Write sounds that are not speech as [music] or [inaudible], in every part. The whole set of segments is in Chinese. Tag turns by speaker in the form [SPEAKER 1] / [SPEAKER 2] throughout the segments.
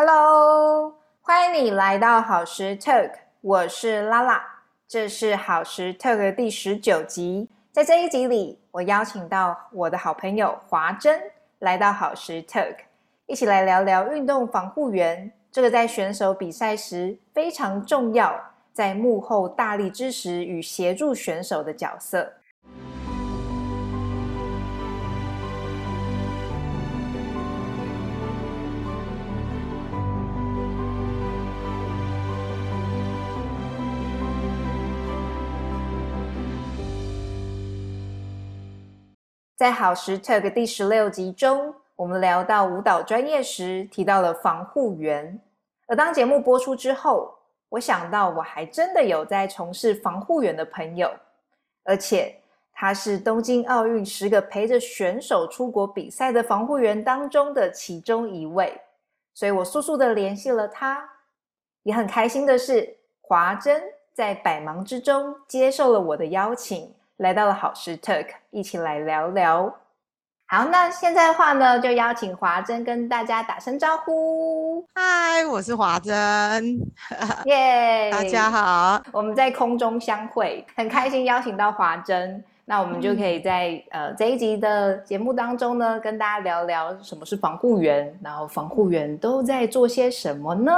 [SPEAKER 1] Hello，欢迎你来到好时 Talk，我是拉拉，这是好时 Talk 的第十九集。在这一集里，我邀请到我的好朋友华珍来到好时 Talk，一起来聊聊运动防护员这个在选手比赛时非常重要，在幕后大力支持与协助选手的角色。在好时 Talk 第十六集中，我们聊到舞蹈专业时，提到了防护员。而当节目播出之后，我想到我还真的有在从事防护员的朋友，而且他是东京奥运十个陪着选手出国比赛的防护员当中的其中一位。所以我速速的联系了他，也很开心的是，华珍在百忙之中接受了我的邀请。来到了好时 Talk，一起来聊聊。好，那现在的话呢，就邀请华珍跟大家打声招呼。
[SPEAKER 2] 嗨，我是华珍，
[SPEAKER 1] 耶！[laughs]
[SPEAKER 2] 大家好，
[SPEAKER 1] 我们在空中相会，很开心邀请到华珍。那我们就可以在呃这一集的节目当中呢，跟大家聊聊什么是防护员，然后防护员都在做些什么呢？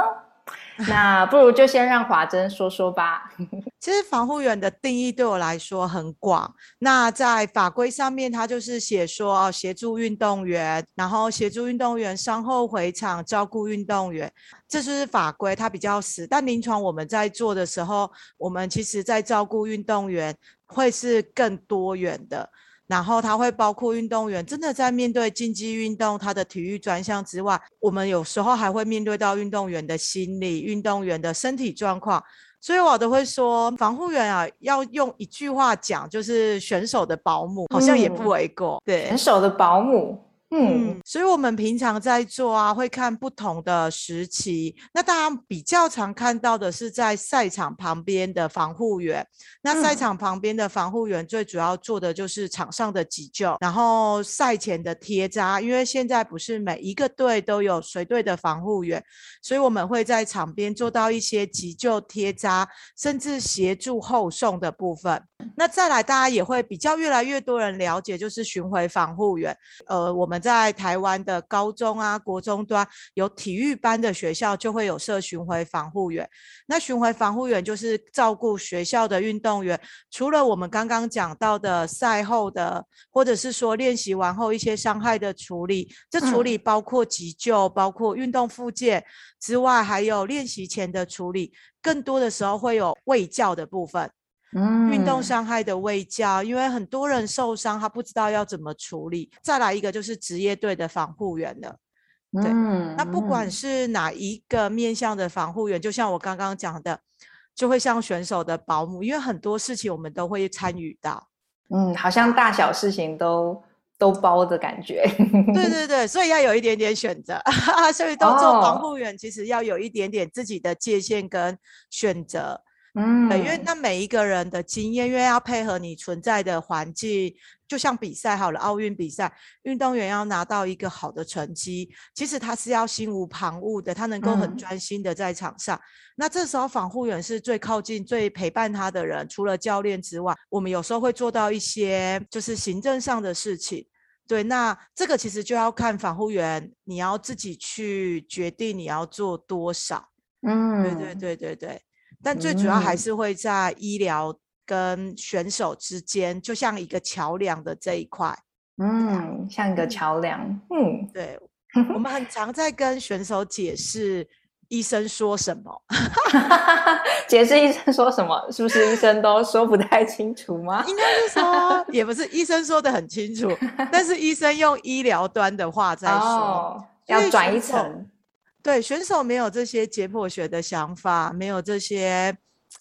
[SPEAKER 1] [laughs] 那不如就先让华珍说说吧。[laughs]
[SPEAKER 2] 其实防护员的定义对我来说很广。那在法规上面，它就是写说哦，协助运动员，然后协助运动员伤后回场，照顾运动员，这就是法规，它比较死。但临床我们在做的时候，我们其实在照顾运动员会是更多元的。然后它会包括运动员真的在面对竞技运动，他的体育专项之外，我们有时候还会面对到运动员的心理、运动员的身体状况，所以我都会说，防护员啊，要用一句话讲，就是选手的保姆，好像也不为过。对，
[SPEAKER 1] 选手的保姆。
[SPEAKER 2] 嗯，所以我们平常在做啊，会看不同的时期。那大家比较常看到的是在赛场旁边的防护员。那赛场旁边的防护员最主要做的就是场上的急救，然后赛前的贴扎。因为现在不是每一个队都有随队的防护员，所以我们会在场边做到一些急救贴扎，甚至协助后送的部分。那再来，大家也会比较越来越多人了解，就是巡回防护员。呃，我们在台湾的高中啊、国中端有体育班的学校，就会有设巡回防护员。那巡回防护员就是照顾学校的运动员，除了我们刚刚讲到的赛后的，或者是说练习完后一些伤害的处理，这处理包括急救、包括运动复健之外，还有练习前的处理，更多的时候会有卫教的部分。运动伤害的未教，因为很多人受伤，他不知道要怎么处理。再来一个就是职业队的防护员了，对，那不管是哪一个面向的防护员，就像我刚刚讲的，就会像选手的保姆，因为很多事情我们都会参与到。
[SPEAKER 1] 嗯，好像大小事情都都包的感觉。
[SPEAKER 2] 对对 [laughs] 对，所以要有一点点选择，[laughs] 所以都做防护员，其实要有一点点自己的界限跟选择。嗯，对，因为那每一个人的经验，因为要配合你存在的环境，就像比赛好了，奥运比赛，运动员要拿到一个好的成绩，其实他是要心无旁骛的，他能够很专心的在场上。那这时候防护员是最靠近、最陪伴他的人，除了教练之外，我们有时候会做到一些就是行政上的事情。对，那这个其实就要看防护员，你要自己去决定你要做多少。嗯，对对对对对。但最主要还是会在医疗跟选手之间，就像一个桥梁的这一块，
[SPEAKER 1] 嗯，像一个桥梁，嗯，
[SPEAKER 2] 对，[laughs] 我们很常在跟选手解释医生说什么，[laughs]
[SPEAKER 1] 解释医生说什么，是不是医生都说不太清楚吗？
[SPEAKER 2] 应该是说，也不是医生说的很清楚，但是医生用医疗端的话在说，
[SPEAKER 1] 要转一层。
[SPEAKER 2] 对选手没有这些解剖学的想法，没有这些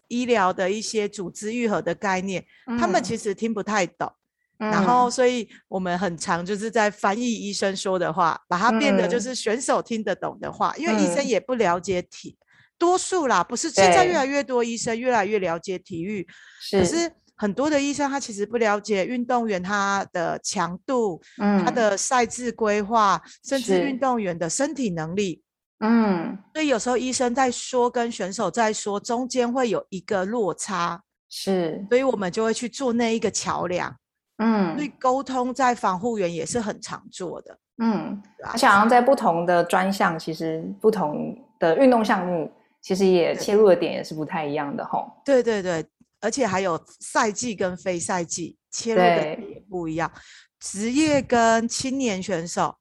[SPEAKER 2] 医疗的一些组织愈合的概念，他们其实听不太懂。然后，所以我们很常就是在翻译医生说的话，把它变得就是选手听得懂的话，因为医生也不了解体，多数啦，不是现在越来越多医生越来越了解体育，可是。很多的医生他其实不了解运动员他的强度，他的赛制规划，甚至运动员的身体能力。
[SPEAKER 1] 嗯，
[SPEAKER 2] 所以有时候医生在说跟选手在说，中间会有一个落差，
[SPEAKER 1] 是，
[SPEAKER 2] 所以我们就会去做那一个桥梁。
[SPEAKER 1] 嗯，
[SPEAKER 2] 所以沟通在防护员也是很常做的。
[SPEAKER 1] 嗯，
[SPEAKER 2] 对啊
[SPEAKER 1] 而且好像在不同的专项，其实不同的运动项目，其实也切入的点也是不太一样的吼。
[SPEAKER 2] 对对对，而且还有赛季跟非赛季切入的点也不一样。职业跟青年选手，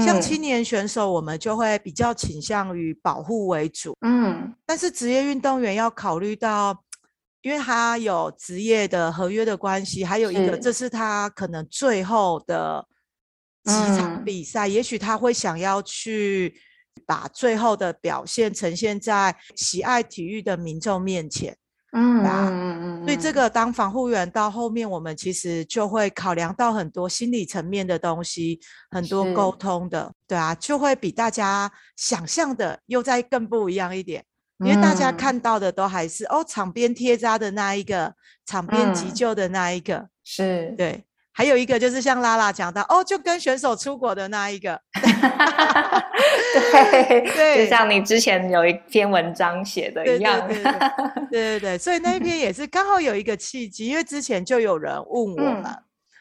[SPEAKER 2] 像
[SPEAKER 1] 嗯
[SPEAKER 2] 青年选手，我们就会比较倾向于保护为主。
[SPEAKER 1] 嗯，
[SPEAKER 2] 但是职业运动员要考虑到，因为他有职业的合约的关系，还有一个这是他可能最后的几场
[SPEAKER 1] 嗯
[SPEAKER 2] 比赛，也许他会想要去把最后的表现呈现在喜爱体育的民众面前。
[SPEAKER 1] 嗯嗯嗯嗯，
[SPEAKER 2] 所以这
[SPEAKER 1] 嗯。
[SPEAKER 2] 个当防护员到后面，我们其实就会考量到很多心理层面的东西，很多沟通的，对啊，就会比大家想象的又再更不一样一点。因为大家
[SPEAKER 1] 嗯。
[SPEAKER 2] 看到的都还是、哦，场边贴扎的那一个，场边急
[SPEAKER 1] 嗯。
[SPEAKER 2] 救的那一个，
[SPEAKER 1] 是，
[SPEAKER 2] 对，还有一个就是像拉拉讲到哦，就跟选手出国的那一个，[laughs]
[SPEAKER 1] 对，
[SPEAKER 2] 对。
[SPEAKER 1] 就像你之前有一篇文章写的一样，
[SPEAKER 2] 对对对对对，[laughs] 所以那一篇也是刚好有一个契机，因为之前就有人问我
[SPEAKER 1] 嗯
[SPEAKER 2] 们，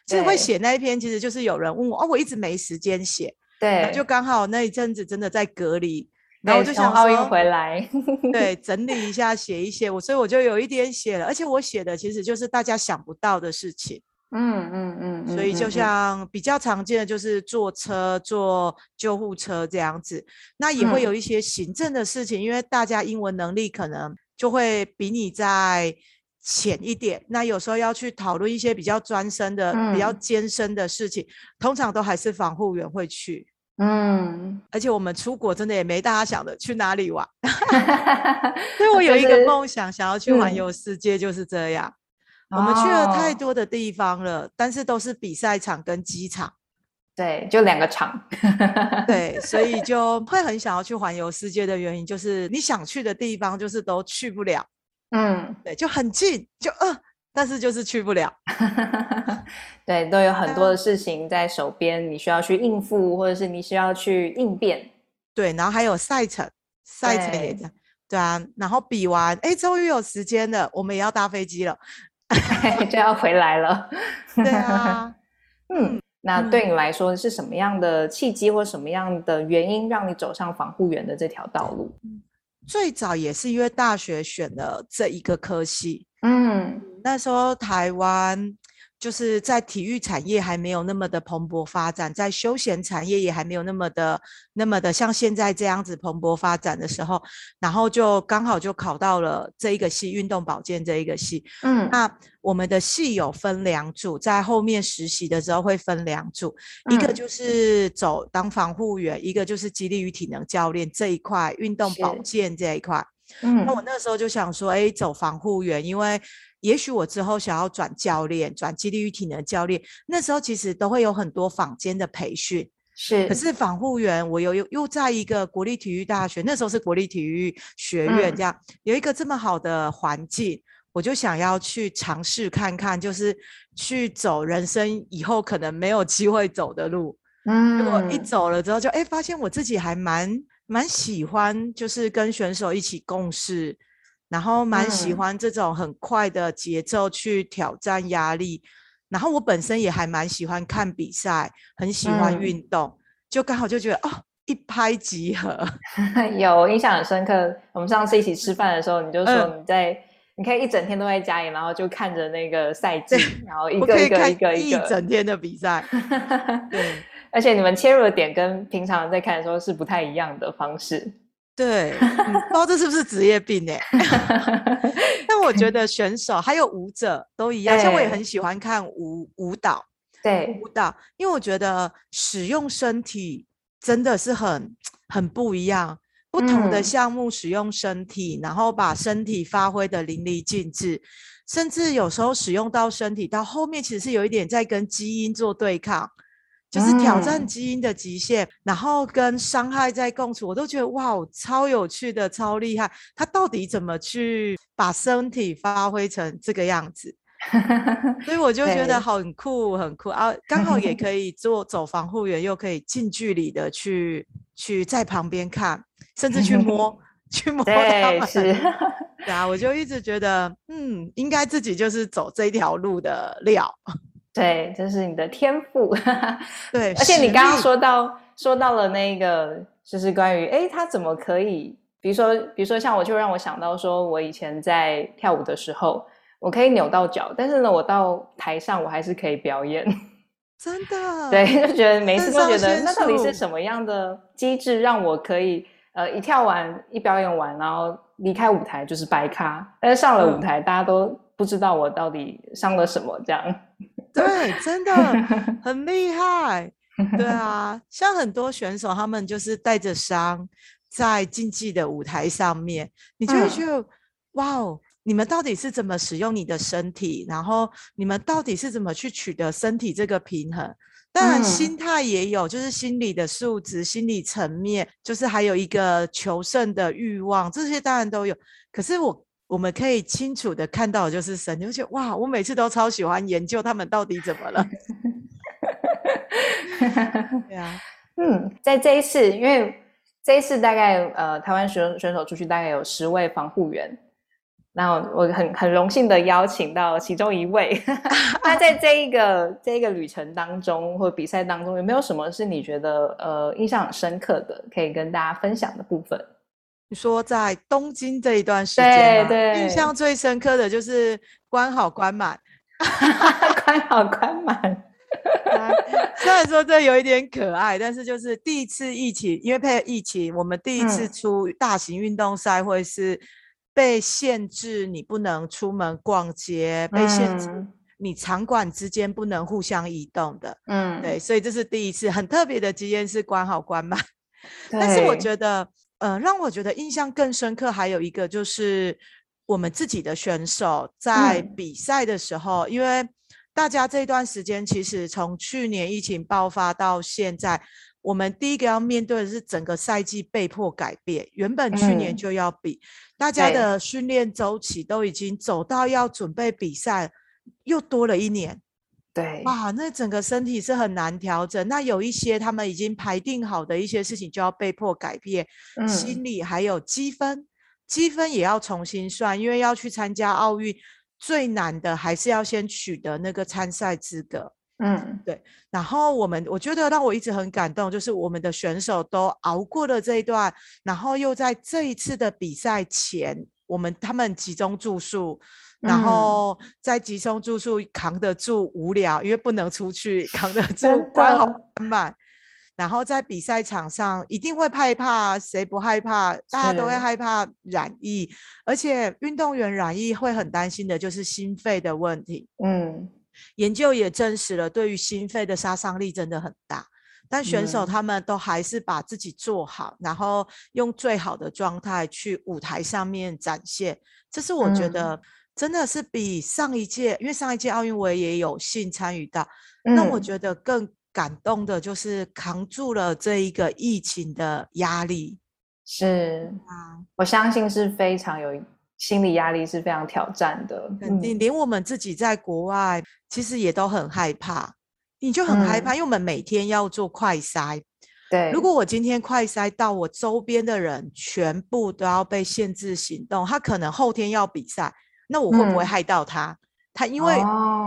[SPEAKER 2] 其实会写那一篇，其实就是有人问我，哦，我一直没时间写，
[SPEAKER 1] 对，
[SPEAKER 2] 就刚好那一阵子真的在隔离，然后我就想
[SPEAKER 1] 从奥运
[SPEAKER 2] 说，
[SPEAKER 1] 回来，[laughs]
[SPEAKER 2] 对，整理一下，写一写，我所以我就有一点写了，而且我写的其实就是大家想不到的事情。
[SPEAKER 1] 嗯嗯嗯，
[SPEAKER 2] 所以就像比较常见的就是坐车、坐救护车这样子，那也会
[SPEAKER 1] 嗯。
[SPEAKER 2] 有一些行政的事情，因为大家英文能力可能就会比你在浅一点，那有时候要去讨论一些比较专深的、比较
[SPEAKER 1] 嗯。
[SPEAKER 2] 艰深的事情，通常都还是防护员会去。
[SPEAKER 1] 嗯，
[SPEAKER 2] 而且我们出国真的也没大家想的去哪里玩，[laughs] 所以我有一个梦想，想要去环
[SPEAKER 1] 嗯。
[SPEAKER 2] 游世界，就是这样。我们去了太
[SPEAKER 1] 哦。
[SPEAKER 2] 多的地方了，但是都是比赛场跟机场，
[SPEAKER 1] 对，就两个场，[laughs]
[SPEAKER 2] 对，所以就会很想要去环游世界的原因，就是你想去的地方就是都去不了，
[SPEAKER 1] 嗯，
[SPEAKER 2] 对，就很近，就呃，但是就是去不了。[laughs]
[SPEAKER 1] 对，都有很多
[SPEAKER 2] 啊
[SPEAKER 1] 的事情在手边，你需要去应付，或者是你需要去应变。
[SPEAKER 2] 对，然后还有赛程，赛程也
[SPEAKER 1] 对。
[SPEAKER 2] 这样，对啊，然后比完，哎，终于有时间了，我们也要搭飞机了，[laughs]
[SPEAKER 1] 就要回来了。[laughs]
[SPEAKER 2] 对啊，[laughs]
[SPEAKER 1] 嗯，那
[SPEAKER 2] 嗯
[SPEAKER 1] 对你来说是什么样的契机或什么样的原因让你走上防护员的这条道路？
[SPEAKER 2] 最早也是因为大学选了这一个科系，
[SPEAKER 1] 嗯
[SPEAKER 2] 那时候台湾就是在体育产业还没有那么的蓬勃发展，在休闲产业也还没有那么的那么的像现在这样子蓬勃发展的时候，然后就刚好就考到了这一个系运动保健这一个系。
[SPEAKER 1] 嗯
[SPEAKER 2] 那我们的系有分两组，在后面实习的时候会分两组，一个
[SPEAKER 1] 嗯
[SPEAKER 2] 就是走当防护员，一个就是激励与体能教练这一块，运动保健这一块。
[SPEAKER 1] 嗯
[SPEAKER 2] 那我那时候就想说，哎，走防护员，因为也许我之后想要转教练，转激励与体能教练，那时候其实都会有很多坊间的培训。
[SPEAKER 1] 是，
[SPEAKER 2] 可是防护员，我有又又在一个国立体育大学，那时候是国立体育学院，
[SPEAKER 1] 嗯
[SPEAKER 2] 这样、有一个这么好的环境，我就想要去尝试看看，就是去走人生以后可能没有机会走的路。嗯，如果一
[SPEAKER 1] 嗯
[SPEAKER 2] 走了之后就，哎发现我自己还蛮蛮喜欢，就是跟选手一起共事，然后蛮喜
[SPEAKER 1] 嗯
[SPEAKER 2] 欢这种很快的节奏去挑战压力。然后我本身也还蛮喜欢看比赛，很喜欢
[SPEAKER 1] 嗯
[SPEAKER 2] 运动，就刚好就觉得哦，一拍即合。[laughs]
[SPEAKER 1] 有印象很深刻。我们上次一起吃饭的时候，你就说
[SPEAKER 2] 嗯
[SPEAKER 1] 你在，你可以一整天都在家里，然后就看着那个赛季，然后一个一个一个
[SPEAKER 2] 一。整天的比赛。对 [laughs]
[SPEAKER 1] 而且你们切入的点跟平常在看的时候是不太一样的方式。
[SPEAKER 2] 对，嗯不知道这是不是职业病哎、但我觉得选手还有舞者都一样，像我也很喜欢看舞舞蹈。
[SPEAKER 1] 对，
[SPEAKER 2] 舞蹈，因为我觉得使用身体真的是很很不一样，不同的
[SPEAKER 1] 嗯
[SPEAKER 2] 项目使用身体，然后把身体发挥的淋漓尽致，甚至有时候使用到身体到后面，其实是有一点在跟基因做对抗。就是挑战
[SPEAKER 1] 嗯
[SPEAKER 2] 基因的极限，然后跟伤害在共处，我都觉得哇，超有趣的，超厉害。他到底怎么去把身体发挥成这个样子？[laughs] 所以我就觉得很酷，很酷啊！刚好也可以做走防护员，又可以近距离的去去在旁边看，甚至去摸 [laughs] 去摸他
[SPEAKER 1] 对，
[SPEAKER 2] 们。
[SPEAKER 1] 是，[laughs]
[SPEAKER 2] 对啊，我就一直觉得，嗯，应该自己就是走这条路的料。
[SPEAKER 1] 对，这是你的天赋。[laughs]
[SPEAKER 2] 对，
[SPEAKER 1] 而且你
[SPEAKER 2] 实
[SPEAKER 1] 刚刚说到说到了那个，就是关于诶，他怎么可以，比如说比如说像我就让我想到说，我以前在跳舞的时候，我可以扭到脚，但是呢，我到台上我还是可以表演。[laughs]
[SPEAKER 2] 真的，
[SPEAKER 1] 对，就觉得每一次都觉得，那到底是什么样的机制让我可以呃一跳完一表演完，然后离开舞台就是白咖，但是上了舞
[SPEAKER 2] 嗯
[SPEAKER 1] 台，大家都不知道我到底伤了什么，这样。
[SPEAKER 2] 对，真的很厉害。对 [laughs] 啊，像很多选手，他们就是带着伤在竞技的舞台上面，你就会
[SPEAKER 1] 嗯
[SPEAKER 2] 觉得，哇哦，你们到底是怎么使用你的身体？然后你们到底是怎么去取得身体这个平衡？当然，
[SPEAKER 1] 嗯
[SPEAKER 2] 心态也有，就是心理的素质、心理层面，就是还有一个求胜的欲望，这些当然都有。可是我我们可以清楚的看到就是神，你会觉得哇，我每次都超喜欢研究他们到底怎么了。[laughs] 对啊，
[SPEAKER 1] 嗯，在这一次，因为这一次大概呃，台湾选选手出去大概有十位防护员，那我我很很荣幸的邀请到其中一位。[laughs] 那在这一个这一个旅程当中，或比赛当中，有没有什么是你觉得呃印象很深刻的，可以跟大家分享的部分？
[SPEAKER 2] 你说在东京这一段时间，
[SPEAKER 1] 对对
[SPEAKER 2] 印象最深刻的就是关好关满。[laughs]
[SPEAKER 1] 关好关满，
[SPEAKER 2] 啊 [laughs] 虽然说这有一点可爱，但是就是第一次疫情，因为配合疫情，我们第一次
[SPEAKER 1] 嗯。
[SPEAKER 2] 出大型运动赛会是被限制，你不能出门逛街，被限制
[SPEAKER 1] 嗯。
[SPEAKER 2] 你场馆之间不能互相移动的。
[SPEAKER 1] 嗯，
[SPEAKER 2] 对，所以这是第一次很特别的经验，是关好关满。[laughs] 但是我
[SPEAKER 1] 对。
[SPEAKER 2] 觉得，呃，让我觉得印象更深刻，还有一个就是我们自己的选手在
[SPEAKER 1] 嗯
[SPEAKER 2] 比赛的时候，因为大家这段时间其实从去年疫情爆发到现在，我们第一个要面对的是整个赛季被迫改变，原本去年
[SPEAKER 1] 嗯
[SPEAKER 2] 就要比，大家的训练周期都已经走到要准备比赛，又多了一年。
[SPEAKER 1] 对，
[SPEAKER 2] 哇，那整个身体是很难调整。那有一些他们已经排定好的一些事情，就要被迫改变，
[SPEAKER 1] 嗯
[SPEAKER 2] 心理还有积分，积分也要重新算，因为要去参加奥运，最难的还是要先取得那个参赛资格。
[SPEAKER 1] 嗯对
[SPEAKER 2] 然后我们，我觉得让我一直很感动，就是我们的选手都熬过了这一段，然后又在这一次的比赛前，我们他们集中住宿，然
[SPEAKER 1] 嗯
[SPEAKER 2] 后在集中住宿扛得住无聊，因为不能出去，扛得住
[SPEAKER 1] 真
[SPEAKER 2] 关好
[SPEAKER 1] 的
[SPEAKER 2] 关满。然后在比赛场上一定会害怕，谁不害怕？大家都会害怕染疫，而且运动员染疫会很担心的就是心肺的问题。
[SPEAKER 1] 嗯
[SPEAKER 2] 研究也证实了，对于心肺的杀伤力真的很大。但选手
[SPEAKER 1] 嗯
[SPEAKER 2] 他们都还是把自己做好，然后用最好的状态去舞台上面展现。这是我觉
[SPEAKER 1] 嗯
[SPEAKER 2] 得真的是比上一届，因为上一届奥运我也有幸参与到，那我
[SPEAKER 1] 嗯。
[SPEAKER 2] 觉得更感动的就是扛住了这一个疫情的压力。
[SPEAKER 1] 是，
[SPEAKER 2] 啊，
[SPEAKER 1] 我相信是非常有心理压力，是非常挑战的。
[SPEAKER 2] 肯定
[SPEAKER 1] 嗯。
[SPEAKER 2] 连我们自己在国外其实也都很害怕，你就很害
[SPEAKER 1] 嗯。
[SPEAKER 2] 怕，因为我们每天要做快筛。
[SPEAKER 1] 对，
[SPEAKER 2] 如果我今天快筛到我周边的人全部都要被限制行动，他可能后天要比赛，那我会不会
[SPEAKER 1] 嗯
[SPEAKER 2] 害到他？他因为、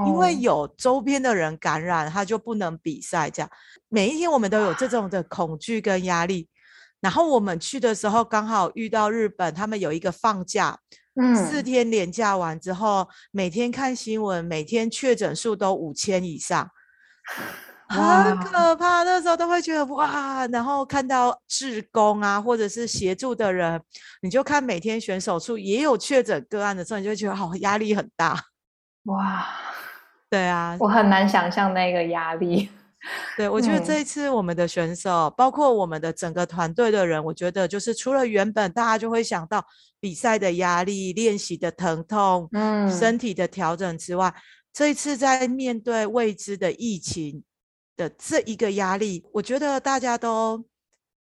[SPEAKER 2] 因为
[SPEAKER 1] 哦
[SPEAKER 2] 有周边的人感染，他就不能比赛。这样每一天我们都有这种的恐惧跟压力。然后我们去的时候刚好遇到日本，他们有一个放假，四
[SPEAKER 1] 嗯
[SPEAKER 2] 天连假完之后，每天看新闻，每天确诊数都五千以上。很可怕，那时候都会觉得哇，然后看到志工啊，或者是协助的人，你就看每天选手处也有确诊个案的时候，你就会觉得好压力很大。
[SPEAKER 1] 哇，[laughs]
[SPEAKER 2] 对啊，
[SPEAKER 1] 我很难想象那个压力。[laughs]
[SPEAKER 2] 对我觉得
[SPEAKER 1] 嗯
[SPEAKER 2] 这一次我们的选手，包括我们的整个团队的人，我觉得就是除了原本大家就会想到比赛的压力、练习的疼痛、
[SPEAKER 1] 嗯
[SPEAKER 2] 身体的调整之外，这一次在面对未知的疫情的这一个压力，我觉得大家都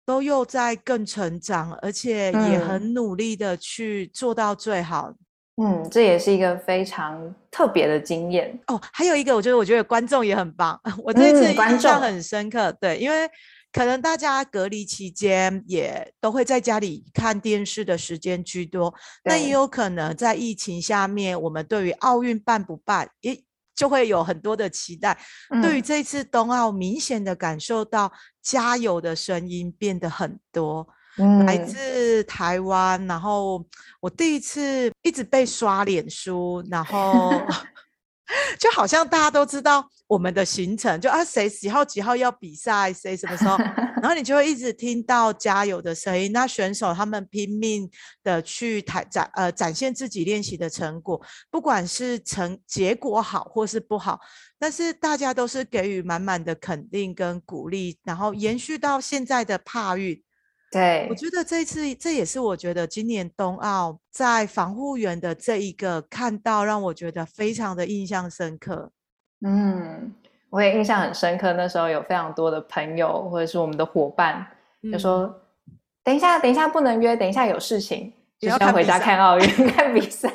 [SPEAKER 2] 都又在更成长，而且也
[SPEAKER 1] 嗯
[SPEAKER 2] 很努力的去做到最好。
[SPEAKER 1] 嗯，这也是一个非常特别的经验。
[SPEAKER 2] 哦，还有一个，我觉得我觉得观众也很棒，我这一次印象很深刻，对，因为可能大家隔离期间也都会在家里看电视的时间居多，那也有可能在疫情下面，我们对于奥运办不办，也就会有很多的期待。对于这次冬奥，明显的感受到加油的声音变得很多，来自台湾。然后我第一次一直被刷脸书，然后。[laughs] [laughs] 就好像大家都知道我们的行程，就啊谁几号几号要比赛，谁什么时候，[laughs] 然后你就会一直听到加油的声音。那选手他们拼命的去台展呃展现自己练习的成果，不管是成结果好或是不好，但是大家都是给予满满的肯定跟鼓励，然后延续到现在的帕运。
[SPEAKER 1] 对，
[SPEAKER 2] 我觉得这次这也是我觉得今年冬奥在防护员的这一个看到，让我觉得非常的印象深刻。
[SPEAKER 1] 嗯，我也印象很深刻。那时候有非常多的朋友或者是我们的伙伴就说：“等一下，等一下不能约，等一下有事情，就是要回家看奥运 [laughs] 看比赛。”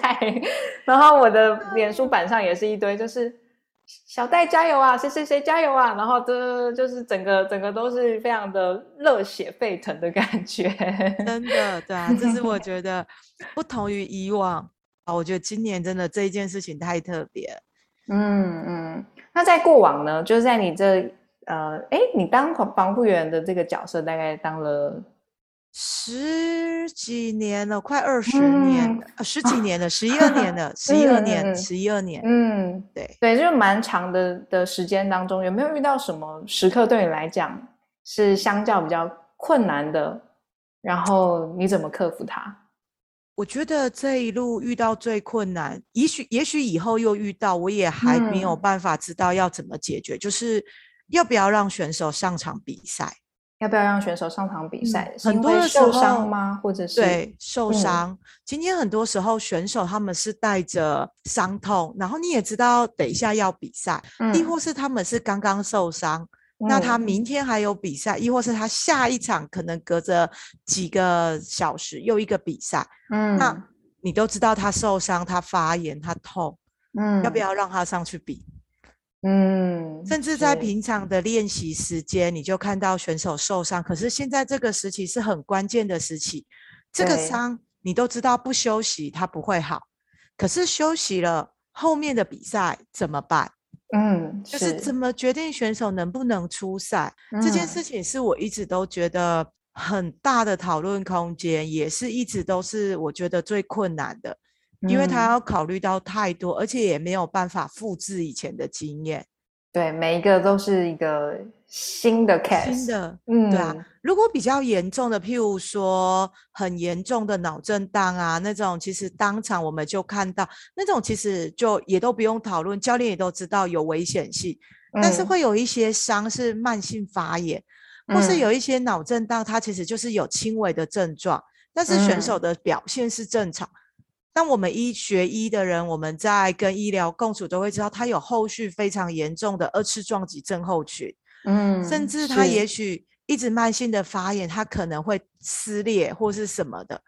[SPEAKER 1] 然后我的脸书板上也是一堆，就是。小戴加油啊！谁谁谁加油啊！然后这就是整个整个都是非常的热血沸腾的感觉，
[SPEAKER 2] 真的 [laughs] 对啊，这是我觉得不同于以往啊。我觉得今年真的这一件事情太特别。
[SPEAKER 1] 嗯嗯，那在过往呢，就是在你这呃，哎，你当防护员的这个角色大概当了。
[SPEAKER 2] 十几年了，快二十年，十几年了，[laughs] 十一二年了，十一二年，十一二年。嗯，对
[SPEAKER 1] 对，就是蛮长的的时间当中，有没有遇到什么时刻对你来讲是相较比较困难的？然后你怎么克服它？
[SPEAKER 2] 我觉得这一路遇到最困难，也许也许以后又遇到，我也还没有办法知道要怎么解决，就是要不要让选手上场比赛。
[SPEAKER 1] 要不要让选手上场比赛？很多的受伤吗？或者是
[SPEAKER 2] 对受伤？今天很多时候选手他们是带着伤痛，然后你也知道等一下要比赛，亦或是他们是刚刚受伤，那他明天还有比赛，亦或是他下一场可能隔着几个小时又一个比赛，嗯，那你都知道他受伤，他发炎，他痛，嗯，要不要让他上去比？嗯，甚至在平常的练习时间，你就看到选手受伤。可是现在这个时期是很关键的时期，这个伤你都知道，不休息它不会好。可是休息了，后面的比赛怎么办？嗯，就是怎么决定选手能不能出赛这件事情，是我一直都觉得很大的讨论空间，也是一直都是我觉得最困难的。因为他要考虑到太多，而且也没有办法复制以前的经验。
[SPEAKER 1] 对，每一个都是一个新的 case。
[SPEAKER 2] 新的，嗯，对啊。如果比较严重的，譬如说很严重的脑震荡啊，那种其实当场我们就看到，那种其实就也都不用讨论，教练也都知道有危险性。但是会有一些伤是慢性发炎，或是有一些脑震荡，它其实就是有轻微的症状，但是选手的表现是正常。但我们医学医的人，我们在跟医疗共处，都会知道他有后续非常严重的二次撞击症候群，嗯，甚至他也许一直慢性的发炎，他可能会撕裂或是什么的。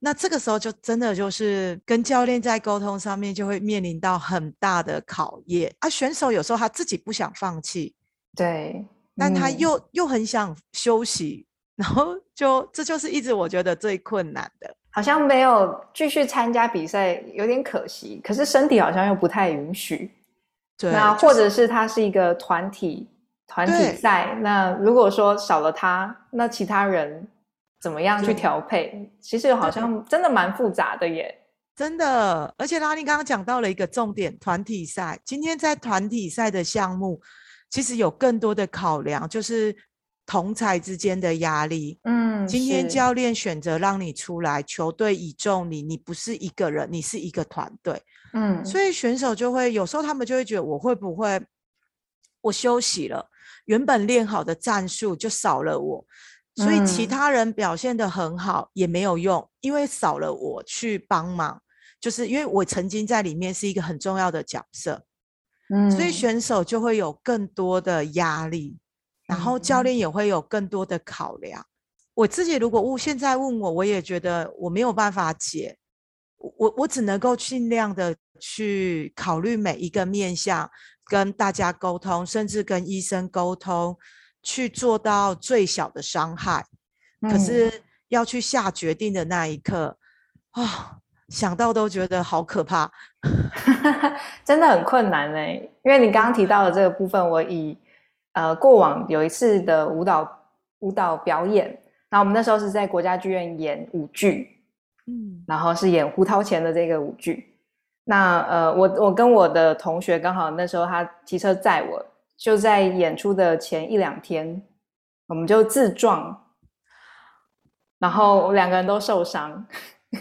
[SPEAKER 2] 那这个时候就真的就是跟教练在沟通上面就会面临到很大的考验啊。选手有时候他自己不想放弃，
[SPEAKER 1] 对，
[SPEAKER 2] 但他又又很想休息，然后就这就是一直我觉得最困难的。
[SPEAKER 1] 好像没有继续参加比赛，有点可惜。可是身体好像又不太允许。
[SPEAKER 2] 对，
[SPEAKER 1] 那或者是他是一个团体团体赛，那如果说少了他，那其他人怎么样去调配？其实好像真的蛮复杂的耶。
[SPEAKER 2] 真的，而且拉尼刚刚讲到了一个重点，团体赛。今天在团体赛的项目，其实有更多的考量，就是。同才之间的压力，嗯，今天教练选择让你出来，球队倚重你，你不是一个人，你是一个团队，嗯，所以选手就会有时候他们就会觉得我会不会我休息了，原本练好的战术就少了我，所以其他人表现的很好也没有用，因为少了我去帮忙，就是因为我曾经在里面是一个很重要的角色，嗯，所以选手就会有更多的压力。然后教练也会有更多的考量。我自己如果问现在问我，我也觉得我没有办法解。我我只能够尽量的去考虑每一个面向，跟大家沟通，甚至跟医生沟通，去做到最小的伤害。可是要去下决定的那一刻，啊，想到都觉得好可怕，[laughs]
[SPEAKER 1] 真的很困难嘞。因为你刚刚提到的这个部分，我以呃过往有一次的舞蹈舞蹈表演，然后我们那时候是在国家剧院演舞剧，嗯，然后是演胡桃钳的这个舞剧。那呃，我我跟我的同学刚好那时候他骑车载我，就在演出的前一两天，我们就自撞。然后两个人都受伤，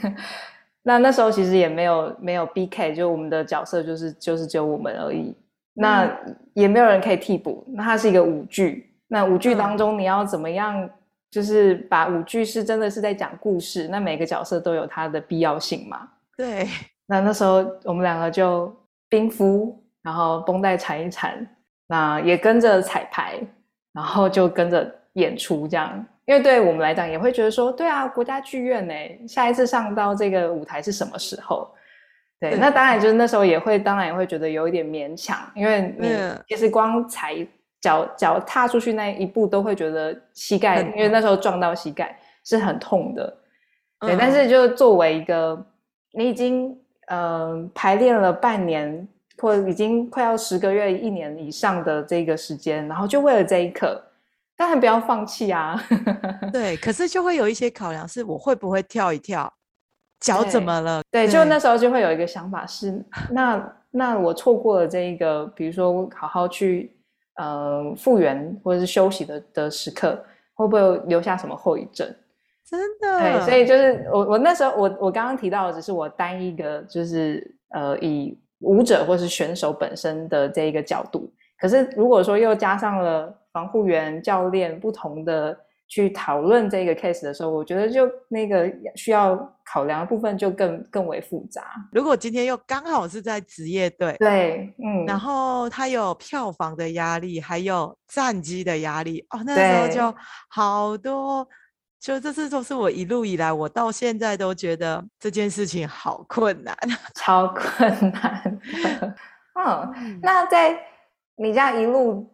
[SPEAKER 1] [laughs] 那那时候其实也没有没有 B K，就我们的角色就是就是只有我们而已，那也没有人可以替补。那它是一个舞剧，那舞剧当中你要怎么样，就是把舞剧是真的是在讲故事，那每个角色都有它的必要性嘛？
[SPEAKER 2] 对。
[SPEAKER 1] 那那时候我们两个就冰敷，然后绷带缠一缠，那也跟着彩排，然后就跟着演出这样。因为对我们来讲，也会觉得说，对啊，国家剧院呢，下一次上到这个舞台是什么时候？对，那当然就是那时候也会，当然也会觉得有一点勉强，因为你其实光踩脚脚踏出去那一步，都会觉得膝盖，因为那时候撞到膝盖是很痛的。对，但是就作为一个你已经呃排练了半年，或已经快要十个月、一年以上的这个时间，然后就为了这一刻。当然不要放弃啊！[laughs]
[SPEAKER 2] 对，可是就会有一些考量，是我会不会跳一跳，脚怎么了？
[SPEAKER 1] 对，就那时候就会有一个想法是，那那我错过了这一个，比如说好好去呃复原或者是休息的的时刻，会不会留下什么后遗症？
[SPEAKER 2] 真的，
[SPEAKER 1] 对，所以就是我我那时候我我刚刚提到的只是我单一个就是呃以舞者或是选手本身的这一个角度，可是如果说又加上了。防护员、教练不同的去讨论这个 case 的时候，我觉得就那个需要考量的部分就更更为复杂。
[SPEAKER 2] 如果今天又刚好是在职业队，
[SPEAKER 1] 对，嗯，
[SPEAKER 2] 然后他有票房的压力，还有战绩的压力，哦，那时候就好多，就这次都是我一路以来，我到现在都觉得这件事情好困难，[laughs]
[SPEAKER 1] 超困难。[laughs] 嗯，那在你这样一路。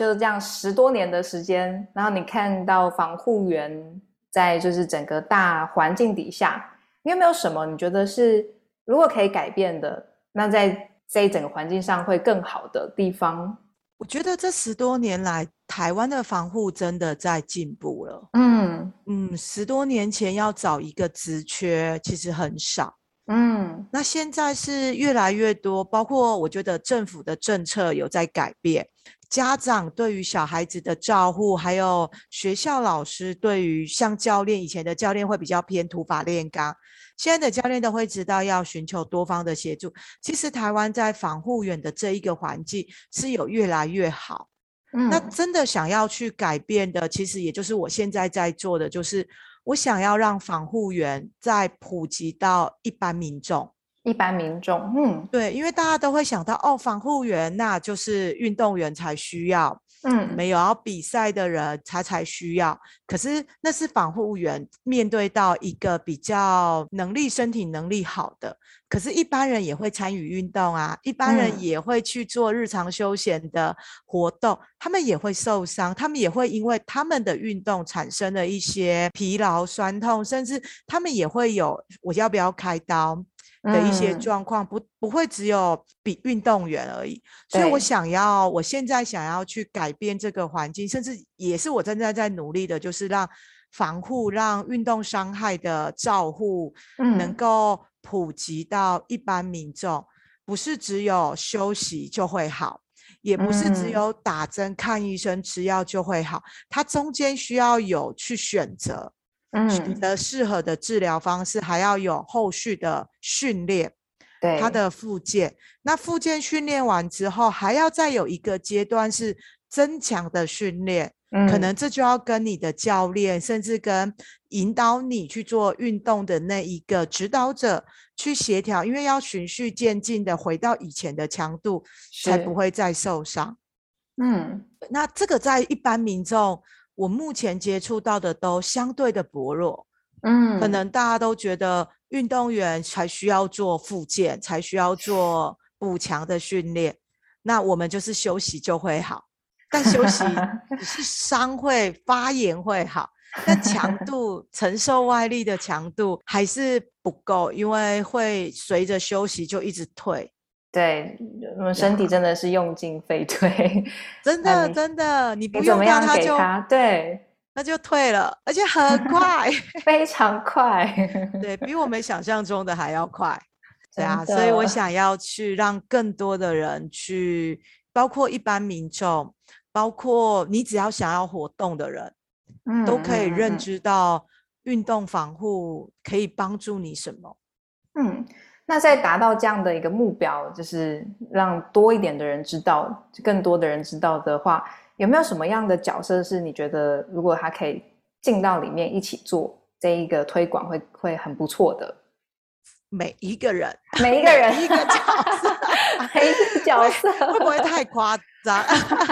[SPEAKER 1] 就是这样十多年的时间，然后你看到防护员在就是整个大环境底下，你有没有什么你觉得是如果可以改变的？那在这一整个环境上会更好的地方？
[SPEAKER 2] 我觉得这十多年来，台湾的防护真的在进步了。嗯嗯，十多年前要找一个职缺其实很少。嗯，那现在是越来越多，包括我觉得政府的政策有在改变。家长对于小孩子的照护，还有学校老师对于像教练以前的教练会比较偏土法炼钢，现在的教练都会知道要寻求多方的协助。其实台湾在防护员的这一个环境是有越来越好。嗯，那真的想要去改变的，其实也就是我现在在做的，就是我想要让防护员再普及到一般民众。
[SPEAKER 1] 一般民众，嗯，
[SPEAKER 2] 对，因为大家都会想到，哦，防护员那就是运动员才需要，嗯，没有要比赛的人才才需要。可是那是防护员面对到一个比较能力、身体能力好的，可是一般人也会参与运动啊，一般人也会去做日常休闲的活动，他们也会受伤，他们也会因为他们的运动产生了一些疲劳、酸痛，甚至他们也会有我要不要开刀。的一些状况不不会只有比运动员而已，所以我想要，我现在想要去改变这个环境，甚至也是我正在在努力的，就是让防护、让运动伤害的照护能够普及到一般民众，不是只有休息就会好，也不是只有打针、看医生、吃药就会好，它中间需要有去选择。选择适合的治疗方式，还要有后续的训练，
[SPEAKER 1] 对
[SPEAKER 2] 他的复健。那复健训练完之后，还要再有一个阶段是增强的训练。嗯，可能这就要跟你的教练，甚至跟引导你去做运动的那一个指导者去协调，因为要循序渐进的回到以前的强度，才不会再受伤。嗯，那这个在一般民众。我目前接触到的都相对的薄弱，嗯，可能大家都觉得运动员才需要做复健，才需要做补强的训练，那我们就是休息就会好。但休息 [laughs] 只是伤会发炎会好，但强 [laughs] 度承受外力的强度还是不够，因为会随着休息就一直退。
[SPEAKER 1] 对，我们身体真的是用尽废退，[laughs]
[SPEAKER 2] 真的真的，你不
[SPEAKER 1] 怎么样
[SPEAKER 2] 它就
[SPEAKER 1] 对，
[SPEAKER 2] 那就退了，而且很快，[laughs]
[SPEAKER 1] 非常快，
[SPEAKER 2] 对比我们想象中的还要快。对啊，所以我想要去让更多的人去，包括一般民众，包括你只要想要活动的人，嗯，都可以认知到运动防护可以帮助你什么。
[SPEAKER 1] 嗯。那在达到这样的一个目标，就是让多一点的人知道，更多的人知道的话，有没有什么样的角色是你觉得，如果他可以进到里面一起做这一个推广，会会很不错的？
[SPEAKER 2] 每一个人，
[SPEAKER 1] 每一个人
[SPEAKER 2] 一个角色，
[SPEAKER 1] 每一个角色
[SPEAKER 2] 会不会太夸张？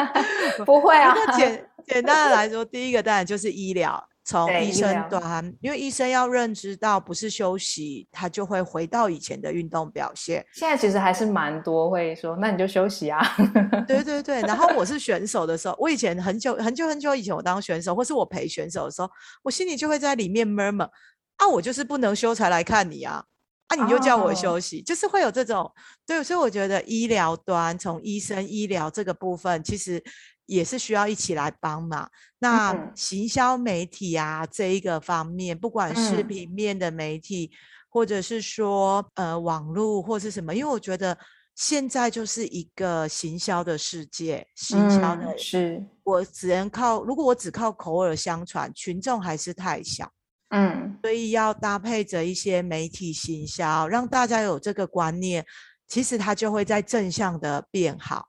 [SPEAKER 2] [laughs]
[SPEAKER 1] 不会啊。
[SPEAKER 2] 简简单的来说，第一个当然就是医疗。从医生端，因为医生要认知到不是休息，他就会回到以前的运动表现。
[SPEAKER 1] 现在其实还是蛮多会说，那你就休息啊。[laughs]
[SPEAKER 2] 对对对。然后我是选手的时候，我以前很久很久很久以前，我当选手或是我陪选手的时候，我心里就会在里面 murmur 啊，我就是不能休才来看你啊，啊，你就叫我休息，就是会有这种。对，所以我觉得医疗端从医生医疗这个部分，其实。也是需要一起来帮忙。那行销媒体啊这一个方面，不管是平面的媒体，或者是说呃网络或是什么，因为我觉得现在就是一个行销的世界，行销的
[SPEAKER 1] 是，
[SPEAKER 2] 我只能靠，如果我只靠口耳相传，群众还是太小。嗯，所以要搭配着一些媒体行销，让大家有这个观念，其实它就会在正向的变好。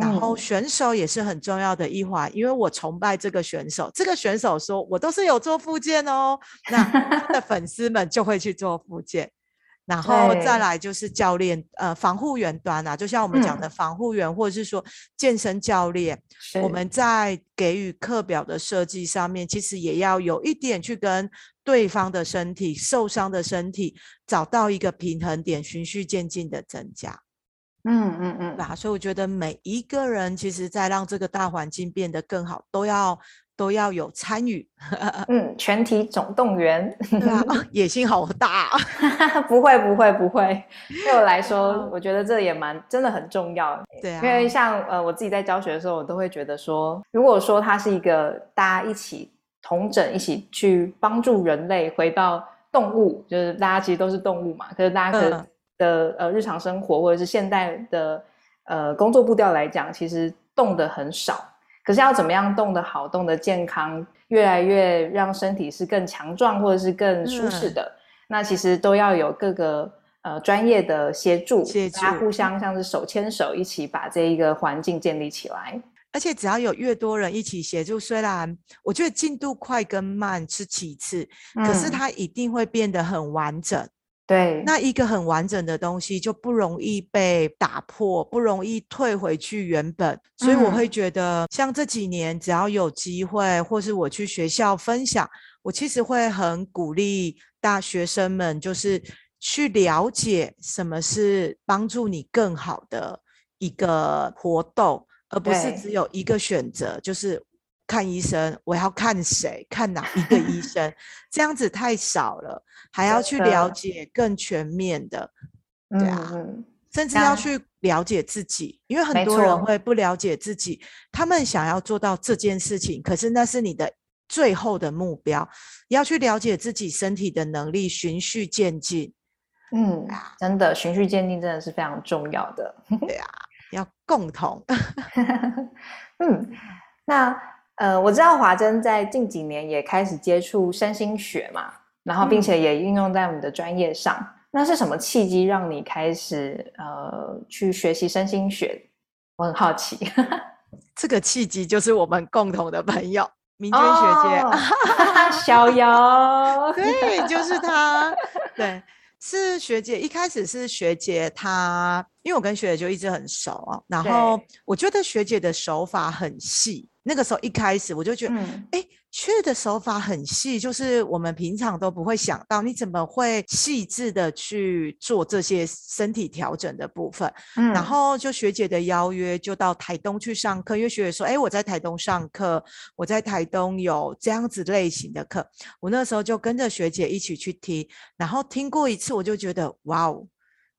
[SPEAKER 2] 然后选手也是很重要的一环，因为我崇拜这个选手。这个选手说我都是有做复健哦，那他的粉丝们就会去做复健。然后再来就是教练，呃，防护员端啊，就像我们讲的防护员，或者是说健身教练，我们在给予课表的设计上面，其实也要有一点去跟对方的身体受伤的身体找到一个平衡点，循序渐进的增加。嗯嗯嗯，对吧，所以我觉得每一个人其实，在让这个大环境变得更好，都要都要有参与。[laughs]
[SPEAKER 1] 嗯，全体总动员。
[SPEAKER 2] 对啊，[laughs] 野心好大。[laughs]
[SPEAKER 1] 不会不会不会，对我来说，我觉得这也蛮真的很重要。
[SPEAKER 2] 对啊，
[SPEAKER 1] 因为像呃我自己在教学的时候，我都会觉得说，如果说它是一个大家一起同整，一起去帮助人类回到动物，就是大家其实都是动物嘛，可是大家可。的呃日常生活或者是现代的呃工作步调来讲，其实动的很少。可是要怎么样动得好、动得健康，越来越让身体是更强壮或者是更舒适的，那其实都要有各个呃专业的协助，大家互相像是手牵手一起把这一个环境建立起来。
[SPEAKER 2] 而且只要有越多人一起协助，虽然我觉得进度快跟慢是其次，可是它一定会变得很完整。
[SPEAKER 1] 对，
[SPEAKER 2] 那一个很完整的东西就不容易被打破，不容易退回去原本。所以我会觉得，像这几年只要有机会，或是我去学校分享，我其实会很鼓励大学生们，就是去了解什么是帮助你更好的一个活动，而不是只有一个选择，就是。看医生，我要看谁？看哪一个医生？这样子太少了，还要去了解更全面的，对啊，甚至要去了解自己，因为很多人会不了解自己，他们想要做到这件事情，可是那是你的最后的目标，要去了解自己身体的能力，循序渐进。
[SPEAKER 1] 嗯，真的，循序渐进真的是非常重要的。
[SPEAKER 2] 对啊，要共同。[laughs]
[SPEAKER 1] 嗯，那。呃，我知道华珍在近几年也开始接触身心学嘛，然后并且也运用在我们的专业上。那是什么契机让你开始呃去学习身心学？我很好奇。[laughs]
[SPEAKER 2] 这个契机就是我们共同的朋友明娟学
[SPEAKER 1] 姐，逍遥，[laughs]
[SPEAKER 2] 对，就是他，对。是学姐，一开始是学姐，她因为我跟学姐就一直很熟啊，然后我觉得学姐的手法很细。那个时候一开始我就觉得，哎，去的手法很细，就是我们平常都不会想到，你怎么会细致的去做这些身体调整的部分？嗯，然后就学姐的邀约，就到台东去上课，因为学姐说，哎，我在台东上课，我在台东有这样子类型的课，我那时候就跟着学姐一起去听，然后听过一次，我就觉得，哇哦，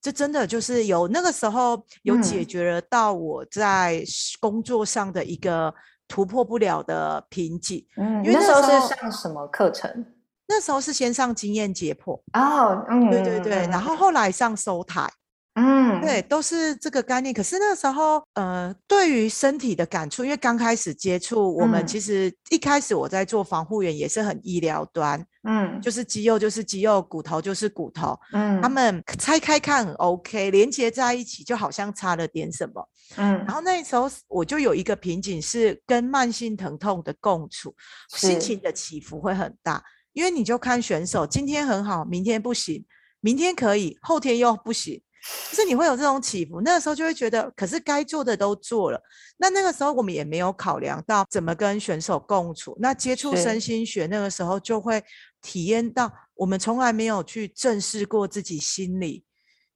[SPEAKER 2] 这真的就是有那个时候有解决了到我在工作上的一个。突破不了的瓶颈。
[SPEAKER 1] 嗯，因为那时候是上什么课程？
[SPEAKER 2] 那时候是先上经验解剖。
[SPEAKER 1] 哦，嗯，
[SPEAKER 2] 对对对，然后后来上收台。嗯，对，都是这个概念。可是那时候，呃，对于身体的感触，因为刚开始接触，我们其实一开始我在做防护员也是很医疗端，嗯，就是肌肉就是肌肉，骨头就是骨头，嗯，他们拆开看很 OK，连接在一起就好像差了点什么，嗯，然后那时候我就有一个瓶颈是跟慢性疼痛的共处，心情的起伏会很大，因为你就看选手今天很好，明天不行，明天可以，后天又不行。就是你会有这种起伏，那个时候就会觉得，可是该做的都做了，那那个时候我们也没有考量到怎么跟选手共处。那接触身心学那个时候就会体验到，我们从来没有去正视过自己心理，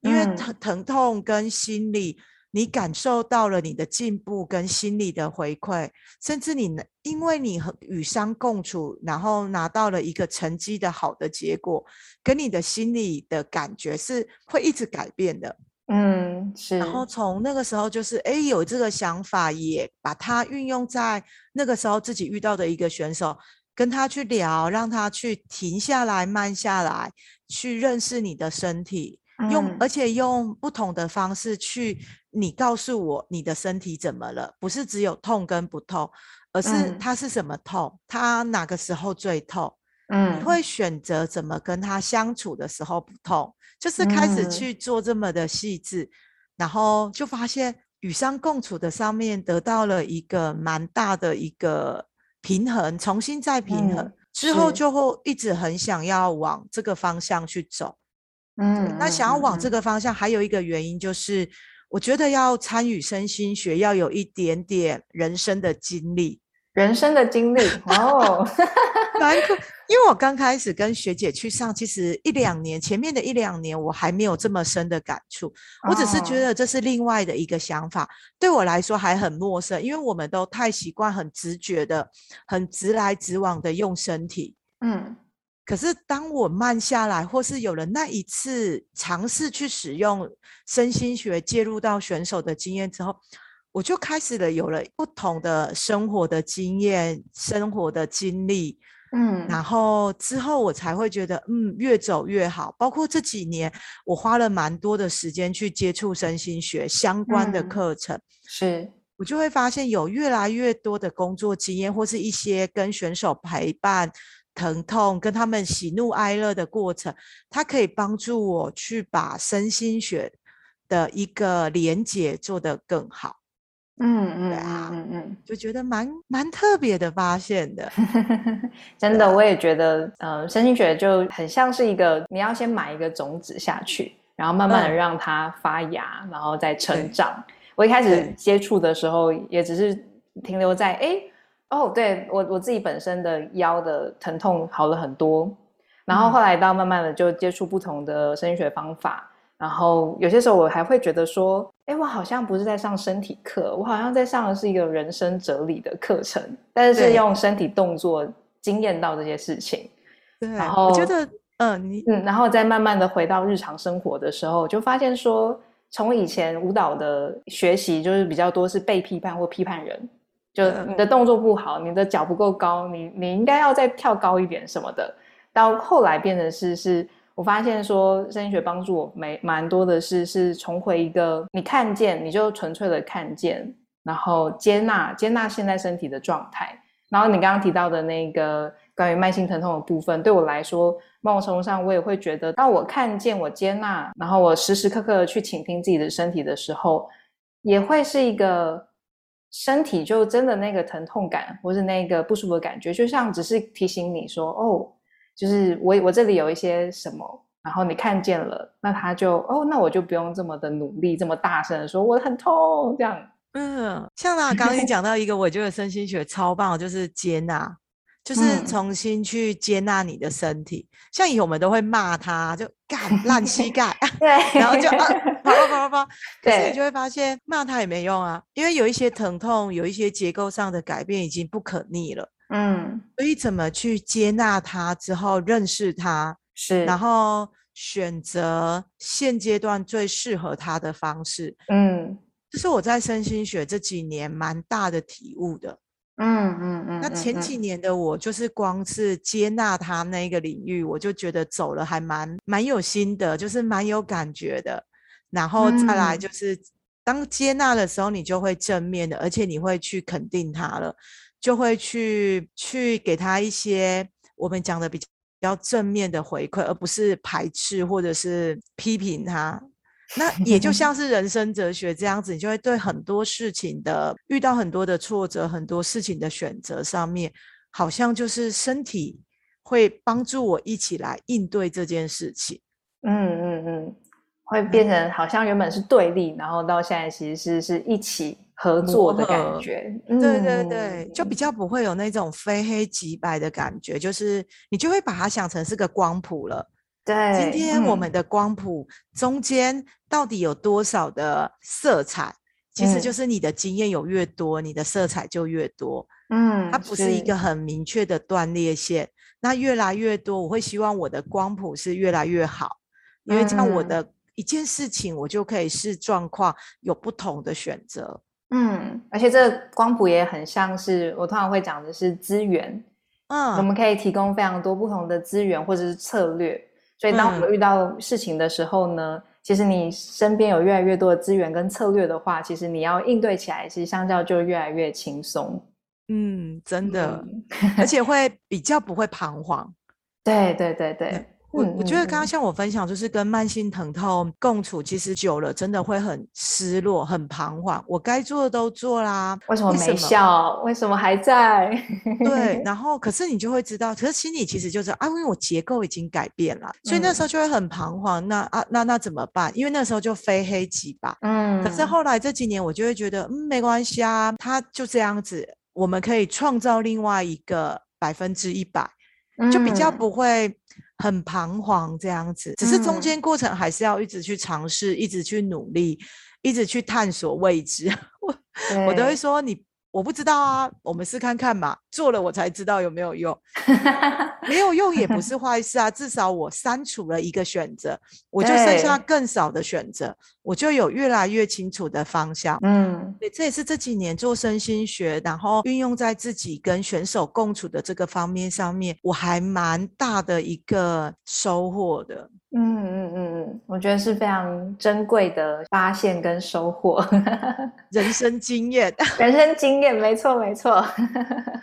[SPEAKER 2] 因为疼疼痛跟心理。你感受到了你的进步跟心理的回馈，甚至你因为你和与伤共处，然后拿到了一个成绩的好的结果，跟你的心理的感觉是会一直改变的。
[SPEAKER 1] 嗯，是。
[SPEAKER 2] 然后从那个时候就是哎有这个想法，也把它运用在那个时候自己遇到的一个选手，跟他去聊，让他去停下来、慢下来，去认识你的身体。用，而且用不同的方式去，你告诉我你的身体怎么了？不是只有痛跟不痛，而是它是什么痛？它哪个时候最痛？嗯，你会选择怎么跟他相处的时候不痛？就是开始去做这么的细致，然后就发现与伤共处的上面得到了一个蛮大的一个平衡，重新再平衡之后，就会一直很想要往这个方向去走。嗯，那想要往这个方向，还有一个原因就是，我觉得要参与身心学，要有一点点人生的经历。
[SPEAKER 1] 人生的经历哦，[laughs]
[SPEAKER 2] 蛮酷。因为我刚开始跟学姐去上，其实一两年前面的一两年，我还没有这么深的感触。我只是觉得这是另外的一个想法，对我来说还很陌生，因为我们都太习惯很直觉的、很直来直往的用身体。嗯。可是，当我慢下来，或是有了那一次尝试去使用身心学介入到选手的经验之后，我就开始了有了不同的生活的经验、生活的经历，嗯，然后之后我才会觉得，嗯，越走越好。包括这几年，我花了蛮多的时间去接触身心学相关的课程，
[SPEAKER 1] 是
[SPEAKER 2] 我就会发现有越来越多的工作经验，或是一些跟选手陪伴。疼痛跟他们喜怒哀乐的过程，它可以帮助我去把身心学的一个连接做得更好。嗯嗯，对啊，嗯嗯，就觉得蛮蛮特别的发现的。[laughs]
[SPEAKER 1] 真的，我也觉得，呃，身心学就很像是一个，你要先买一个种子下去，然后慢慢的让它发芽，然后再成长。我一开始接触的时候，也只是停留在哎。哦，对我我自己本身的腰的疼痛好了很多，然后后来到慢慢的就接触不同的声音学方法，然后有些时候我还会觉得说，哎，我好像不是在上身体课，我好像在上的是一个人生哲理的课程，但是是用身体动作惊艳到这些事情。
[SPEAKER 2] 对，然后我觉得，嗯，你
[SPEAKER 1] 嗯，然后再慢慢的回到日常生活的时候，就发现说，从以前舞蹈的学习就是比较多是被批判或批判人。就你的动作不好，你的脚不够高，你你应该要再跳高一点什么的。到后来变成是是，我发现说声音学帮助我没蛮多的是是重回一个你看见你就纯粹的看见，然后接纳接纳现在身体的状态。然后你刚刚提到的那个关于慢性疼痛的部分，对我来说，某种程度上我也会觉得，当我看见我接纳，然后我时时刻刻的去倾听自己的身体的时候，也会是一个。身体就真的那个疼痛感，或是那个不舒服的感觉，就像只是提醒你说：“哦，就是我我这里有一些什么。”然后你看见了，那他就哦，那我就不用这么的努力，这么大声的说我很痛这样。
[SPEAKER 2] 嗯，像啊，刚刚你讲到一个，我觉得身心学超棒，就是接纳，就是
[SPEAKER 1] 嗯
[SPEAKER 2] 重新去接纳你的身体。像以前我们都会骂他，就干烂膝盖，
[SPEAKER 1] 对，[laughs]
[SPEAKER 2] 然后就啊啪啪啪啪啪，可是
[SPEAKER 1] 对
[SPEAKER 2] 你就会发现骂他也没用啊，因为有一些疼痛，有一些结构上的改变已经不可逆了。
[SPEAKER 1] 嗯，
[SPEAKER 2] 所以怎么去接纳他之后，认识他，
[SPEAKER 1] 是，
[SPEAKER 2] 然后选择现阶段最适合他的方式，
[SPEAKER 1] 嗯
[SPEAKER 2] 这是我在身心学这几年蛮大的体悟的。
[SPEAKER 1] 嗯嗯嗯，
[SPEAKER 2] 那前
[SPEAKER 1] 嗯
[SPEAKER 2] 几年的我，就是光是接纳他那个领域，我就觉得走了还蛮蛮有心得，就是蛮有感觉的。然后再来
[SPEAKER 1] 嗯
[SPEAKER 2] 就是，当接纳的时候，你就会正面的，而且你会去肯定他了，就会去去给他一些我们讲的比较比较正面的回馈，而不是排斥或者是批评他。那也就像是人生哲学这样子，你就会对很多事情的遇到很多的挫折，很多事情的选择上面，好像就是身体会帮助我一起来应对这件事情。
[SPEAKER 1] 嗯嗯嗯，会变成好像原本是对立，然后到现在其实是是一起合作的感
[SPEAKER 2] 合
[SPEAKER 1] 觉。
[SPEAKER 2] 对对对，就
[SPEAKER 1] 嗯
[SPEAKER 2] 比较不会有那种非黑即白的感觉，就是你就会把它想成是个光谱了。
[SPEAKER 1] 对。
[SPEAKER 2] 今天我
[SPEAKER 1] 嗯
[SPEAKER 2] 们的光谱中间到底有多少的色彩？其实就
[SPEAKER 1] 嗯
[SPEAKER 2] 是你的经验有越多，你的色彩就越多。
[SPEAKER 1] 嗯，
[SPEAKER 2] 它不是一个很明确的断裂线。那越来越多，我会希望我的光谱是越来越好，因为这样我
[SPEAKER 1] 嗯
[SPEAKER 2] 的一件事情，我就可以视状况有不同的选择。
[SPEAKER 1] 嗯，而且这个光谱也很像是我通常会讲的是资源，嗯我
[SPEAKER 2] 嗯，
[SPEAKER 1] 们可以提供非常多不同的资源或者是策略。所以当我们
[SPEAKER 2] 嗯
[SPEAKER 1] 遇到事情的时候呢，其实你身边有越来越多的资源跟策略的话，其实你要应对起来，其实相较就越来越轻松。
[SPEAKER 2] 嗯，真的，
[SPEAKER 1] 嗯
[SPEAKER 2] 而且会比较不会彷徨。
[SPEAKER 1] 对对对对，
[SPEAKER 2] 我
[SPEAKER 1] 嗯
[SPEAKER 2] 我觉得刚刚
[SPEAKER 1] 嗯
[SPEAKER 2] 像我分享，就是跟慢性疼痛共处，其实久了真的会很失落、很彷徨。我该做的都做啦，
[SPEAKER 1] 为什么没效？为什么还在？
[SPEAKER 2] 对，[laughs] 然后可是你就会知道，可是心里其实就是啊，因为我结构已经改变了，所以那时
[SPEAKER 1] 嗯
[SPEAKER 2] 候就会很彷徨。那啊，那那怎么办？因为那时候就非黑即白。
[SPEAKER 1] 嗯，
[SPEAKER 2] 可是后来这几年，我就会觉得，嗯，没关系啊，他就这样子，我们可以创造另外一个百分之一百，就比较
[SPEAKER 1] 嗯
[SPEAKER 2] 不会很彷徨这样子。只是中
[SPEAKER 1] 嗯
[SPEAKER 2] 间过程还是要一直去尝试，一直去努力，一直去探索未知。[laughs] 我我都会说你。我不知道啊，我们试看看嘛，做了我才知道有没有用。[laughs] 没有用也不是坏事啊，至少我删除了一个选择，我就剩下更少的选择，我就有越来越清楚的方向。
[SPEAKER 1] 嗯
[SPEAKER 2] 对，这也是这几年做身心学，然后运用在自己跟选手共处的这个方面上面，我还蛮大的一个收获的。
[SPEAKER 1] 嗯嗯嗯嗯，我觉得是非常珍贵的发现跟收获，[laughs]
[SPEAKER 2] 人生经验，[laughs]
[SPEAKER 1] 人生经验，没错没错。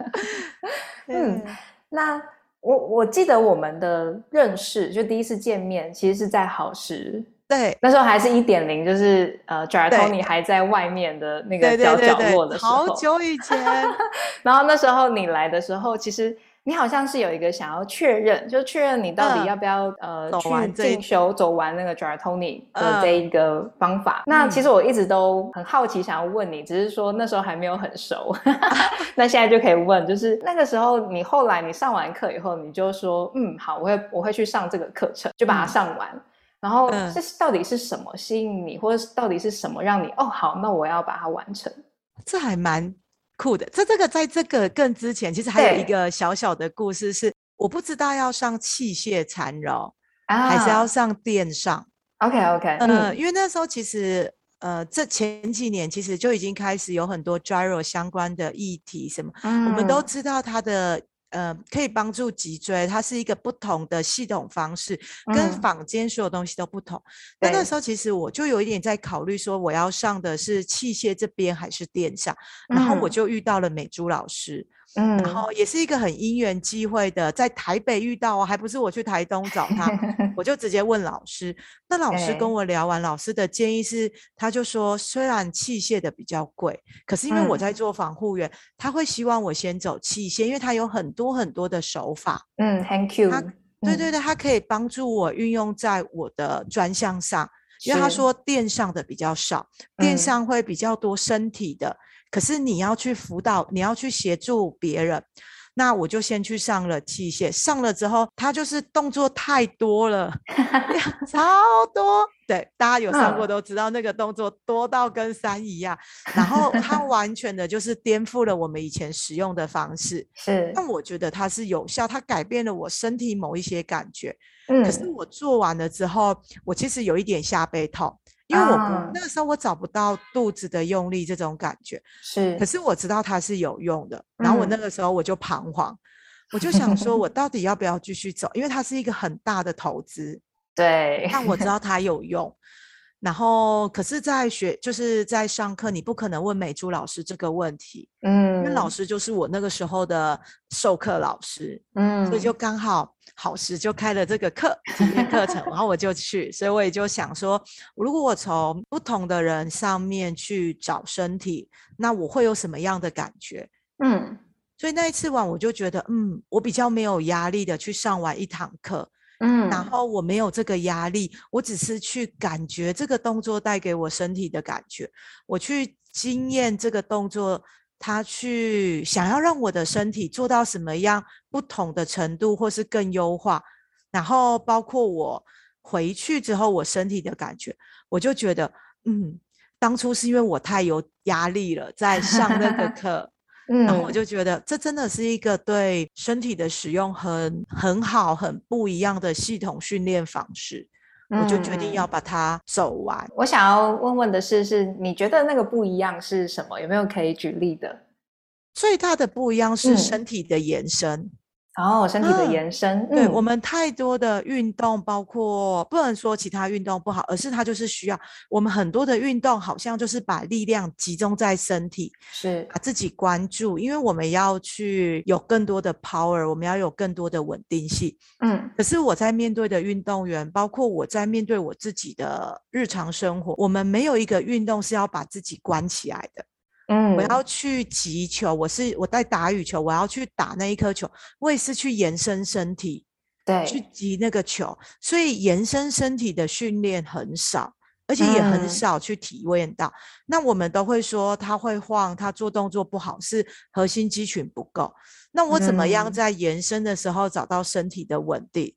[SPEAKER 1] [laughs] 嗯那我我记得我们的认识，就第一次见面，其实是在好时，
[SPEAKER 2] 对。
[SPEAKER 1] 那时候还是一点零，就是呃 j a r
[SPEAKER 2] 对
[SPEAKER 1] Tony 还在外面的那个角角落的时候，
[SPEAKER 2] 好久以前，
[SPEAKER 1] 然后那时候你来的时候，其实你好像是有一个想要确认，就确认你到底
[SPEAKER 2] 嗯
[SPEAKER 1] 要不要、呃
[SPEAKER 2] 走
[SPEAKER 1] 去进修走完那个 r Tony 的
[SPEAKER 2] 嗯
[SPEAKER 1] 这一个方法。那其实我一直都很好奇，想要问你，只是说那时候还没有很熟。[laughs] [laughs] 那现在就可以问，就是那个时候你后来你上完课以后，你就说嗯好，我会我会去上这个课程，就把它
[SPEAKER 2] 嗯
[SPEAKER 1] 上完。然后
[SPEAKER 2] 嗯
[SPEAKER 1] 这是到底是什么吸引你，或者是到底是什么让你哦好，那我要把它完成。
[SPEAKER 2] 这还蛮酷的。这这个在这个更之前，其实还有一
[SPEAKER 1] 对
[SPEAKER 2] 个小小的故事是，我不知道要上器械缠绕，
[SPEAKER 1] 啊，
[SPEAKER 2] 还是要上电上。
[SPEAKER 1] OK OK，
[SPEAKER 2] 呃，
[SPEAKER 1] 嗯
[SPEAKER 2] 因为那时候其实呃，这前几年其实就已经开始有很多 gyro 相关的议题，什么、我们都
[SPEAKER 1] 嗯
[SPEAKER 2] 知道它的。呃，可以帮助脊椎，它是一个不同的系统方式，跟
[SPEAKER 1] 嗯。
[SPEAKER 2] 坊间所有东西都不同。那那时候其实我就有一点在考虑，说我要上的是器械这边还是电上，然后我
[SPEAKER 1] 嗯。
[SPEAKER 2] 就遇到了美珠老师，
[SPEAKER 1] 嗯，
[SPEAKER 2] 然后也是一个很因缘机会的，在台北遇到哦，还不是我去台东找他，我 [laughs] 就直接问老师。那老师跟我聊完，老师的建议是，他就说，虽然器械的比较贵，可是因为我
[SPEAKER 1] 嗯。
[SPEAKER 2] 在做防护员，他会希望我先走器械，因为他有很多很多的手法。
[SPEAKER 1] 嗯，Thank you，
[SPEAKER 2] 他对对
[SPEAKER 1] 嗯。
[SPEAKER 2] 对，他可以帮助我运用在我的专项上，因为他说电上的比较少，电
[SPEAKER 1] 嗯。
[SPEAKER 2] 上会比较多身体的，可是你要去辅导，你要去协助别人。那我就先去上了器械，上了之后，他就是动作太多了，[laughs] [laughs] 超多。对，大家有上过都知道，那个动作多到跟山一样。然后它 [laughs] 完全的就是颠覆了我们以前使用的方式。
[SPEAKER 1] 是，
[SPEAKER 2] 但我觉得它是有效，它改变了我身体某一些感觉。嗯，可是我做完了之后，我其实有一点下背痛。因为我不那个时候我找不到肚子的用力这种感觉，
[SPEAKER 1] 是，
[SPEAKER 2] 可是我知道它是有用的，然后我那个时候我就彷徨，我就想说，[laughs] 我到底要不要继续走？因为它是一个很大的投资，
[SPEAKER 1] 对，
[SPEAKER 2] 但我知道 [laughs] 它有用。然后，可是，在学就是在上课，你不可能问美珠老师这个问题，嗯，因为老师就是我那个时候的授课老师，嗯，所以就刚好好时就开了这个课体验课程，然后我就去，所以我也就想说，如果我从不同的人上面去找身体，那我会有什么样的感觉？嗯，所以那一次完，我就觉得，嗯，我比较没有压力的去上完一堂课。嗯，然后我没有这个压力，我只是去感觉这个动作带给我身体的感觉，我去经验这个动作，他去想要让我的身体做到什么样不同的程度，或是更优化，然后包括我回去之后我身体的感觉，我就觉得，嗯，当初是因为我太有压力了，在上那个 [laughs] 课。然后我就觉得这真的是一个对身体的使用很很好、很不一样的系统训练方式，我就决定要把它走完。
[SPEAKER 1] 我想要问问的是，是你觉得那个不一样是什么？有没有可以举例的？
[SPEAKER 2] 最大的不一样是身体的延伸。
[SPEAKER 1] 哦，身体的延伸，
[SPEAKER 2] 对我们太多的运动，包括不能说其他运动不好，而是它就是需要我们很多的运动，好像就是把力量集中在身体，
[SPEAKER 1] 是
[SPEAKER 2] 把自己关注，因为我们要去有更多的 power，我们要有更多的稳定性。嗯，可是我在面对的运动员，包括我在面对我自己的日常生活，我们没有一个运动是要把自己关起来的。嗯，我要去击球，我是我在打羽球，我要去打那一颗球，我也是去延伸身体，
[SPEAKER 1] 对，
[SPEAKER 2] 去击那个球，所以延伸身体的训练很少，而且也很少去体验到。那我们都会说他会晃，他做动作不好，是核心肌群不够。那我怎么样在延伸的时候找到身体的稳定？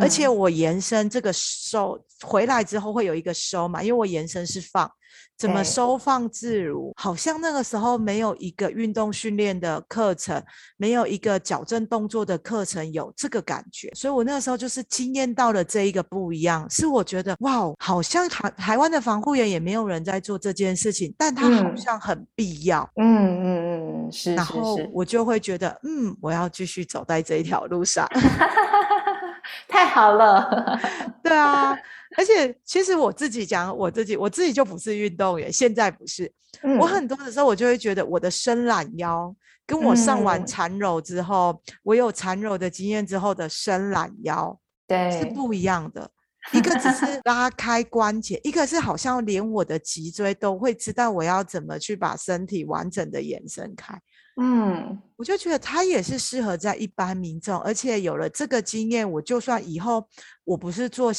[SPEAKER 2] 而且我延伸这个收回来之后会有一个收嘛，因为我延伸是放。怎么收放自如？好像那个时候没有一个运动训练的课程，没有一个矫正动作的课程有这个感觉，所以我那个时候就是惊艳到了这一个不一样。是我觉得哇，好像台台湾的防护员也没有人在做这件事情，但他好像很必要。
[SPEAKER 1] 嗯嗯嗯，是。
[SPEAKER 2] 然后我就会觉得，嗯，我要继续走在这一条路上。[laughs]
[SPEAKER 1] 太好了，[laughs]
[SPEAKER 2] 对啊。而且，其实我自己讲，我自己我自己就不是运动员，现在不是。我很多的时候，我就会觉得我的伸懒腰，跟我上完缠柔之后，我有缠柔的经验之后的伸懒腰，
[SPEAKER 1] 对，
[SPEAKER 2] 是不一样的。一个只是拉开关节，一个是好像连我的脊椎都会知道我要怎么去把身体完整的延伸开。嗯，我就觉得它也是适合在一般民众，而且有了这个经验，我就算以后我不是做。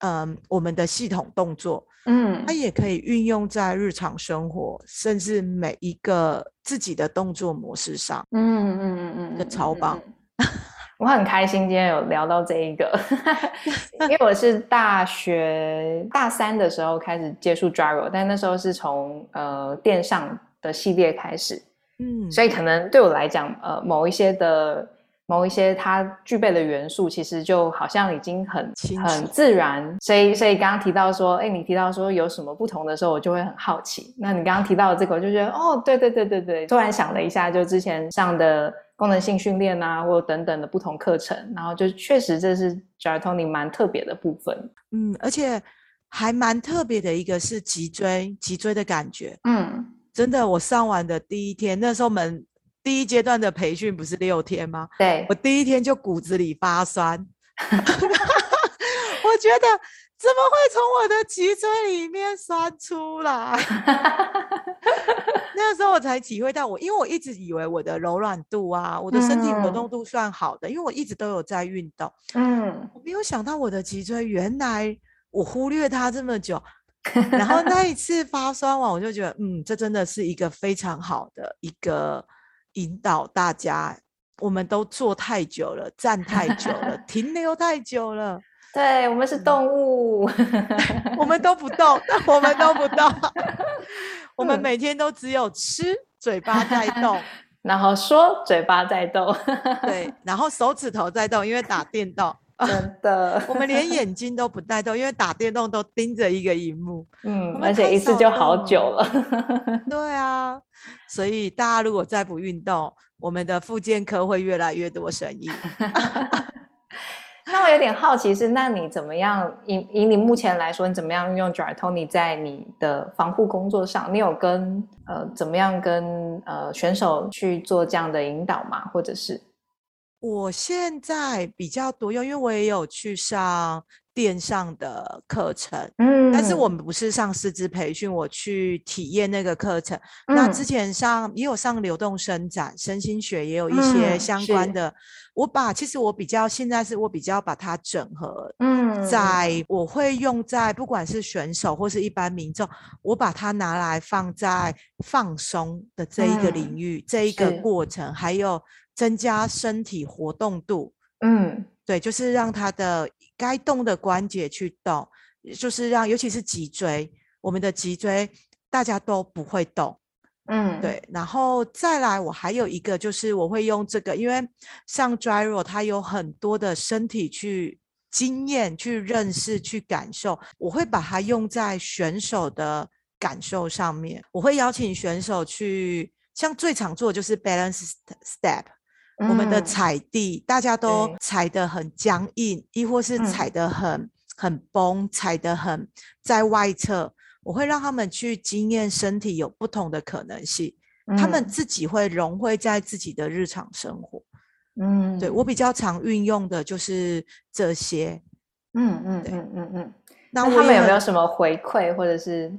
[SPEAKER 2] 嗯，我们的系统动作，嗯，它也可以运用在日常生活，甚至每一个自己的动作模式上。嗯嗯嗯嗯，超棒！
[SPEAKER 1] 我很开心今天有聊到这一个，[laughs] 因为我是大学大三的时候开始接触 Gyro，但那时候是从呃电上的系列开始，嗯，所以可能对我来讲，呃，某一些的。某一些它具备的元素，其实就好像已经很很自然，所以所以刚刚提到说，哎，你提到说有什么不同的时候，我就会很好奇。那你刚刚提到的这个，我就觉得哦，对对对对对，突然想了一下，就之前上的功能性训练啊，或等等的不同课程，然后就确实这是 j a r Tony 蛮特别的部分。
[SPEAKER 2] 嗯，而且还蛮特别的一个是脊椎脊椎的感觉。嗯，真的，我上完的第一天，那时候我们。第一阶段的培训不是六天吗？
[SPEAKER 1] 对
[SPEAKER 2] 我第一天就骨子里发酸，[laughs] 我觉得怎么会从我的脊椎里面酸出来？[laughs] 那个时候我才体会到，我因为我一直以为我的柔软度啊，我的身体活动度算好的，因为我一直都有在运动。嗯，我没有想到我的脊椎原来我忽略它这么久，[laughs] 然后那一次发酸完，我就觉得，嗯，这真的是一个非常好的一个。引导大家我们都坐太久了，站太久了，[laughs] 停留太久了。
[SPEAKER 1] 对，我们是动物，[laughs]
[SPEAKER 2] 我们都不动，我们都不动，[laughs] 我们每天都只有吃，嘴巴在动，[laughs]
[SPEAKER 1] 然后说嘴巴在动，
[SPEAKER 2] 对，然后手指头在动，因为打电动。
[SPEAKER 1] 真的，
[SPEAKER 2] 我们连眼睛都不带动，因为打电动都盯着一个荧幕。
[SPEAKER 1] 嗯，而且一次就好久了。
[SPEAKER 2] 对啊，所以大家如果再不运动，我们的复健科会越来越多生意。
[SPEAKER 1] 那我有点好奇是，那你怎么样？以以你目前来说，你怎么样运用 Dry Tony 在你的防护工作上？你有跟呃怎么样跟呃选手去做这样的引导吗？或者是？
[SPEAKER 2] 我现在比较多用，因为我也有去上电上的课程，嗯，但是我们不是上师资培训，我去体验那个课程。那之前上也有上流动伸展、身心学，也有一些相关的。我把其实我比较现在是我比较把它整合，嗯，在我会用在不管是选手或是一般民众，我把它拿来放在放松的这一个领域，这一个过程，还有。增加身体活动度，嗯，对，就是让他的该动的关节去动，就是让，尤其是脊椎，我们的脊椎大家都不会动，嗯，对，然后再来，我还有一个就是我会用这个，因为像 Dryro 它有很多的身体去经验、去认识、去感受，我会把它用在选手的感受上面，我会邀请选手去，像最常做的就是 balance step。我们的踩地，大家都踩得很僵硬，亦或是踩得很很崩，踩得很在外侧。我会让他们去经验身体有不同的可能性，他们自己会融汇在自己的日常生活。嗯，对我比较常运用的就是这些。嗯嗯嗯嗯
[SPEAKER 1] 嗯。那他们有没有什么回馈，或者是？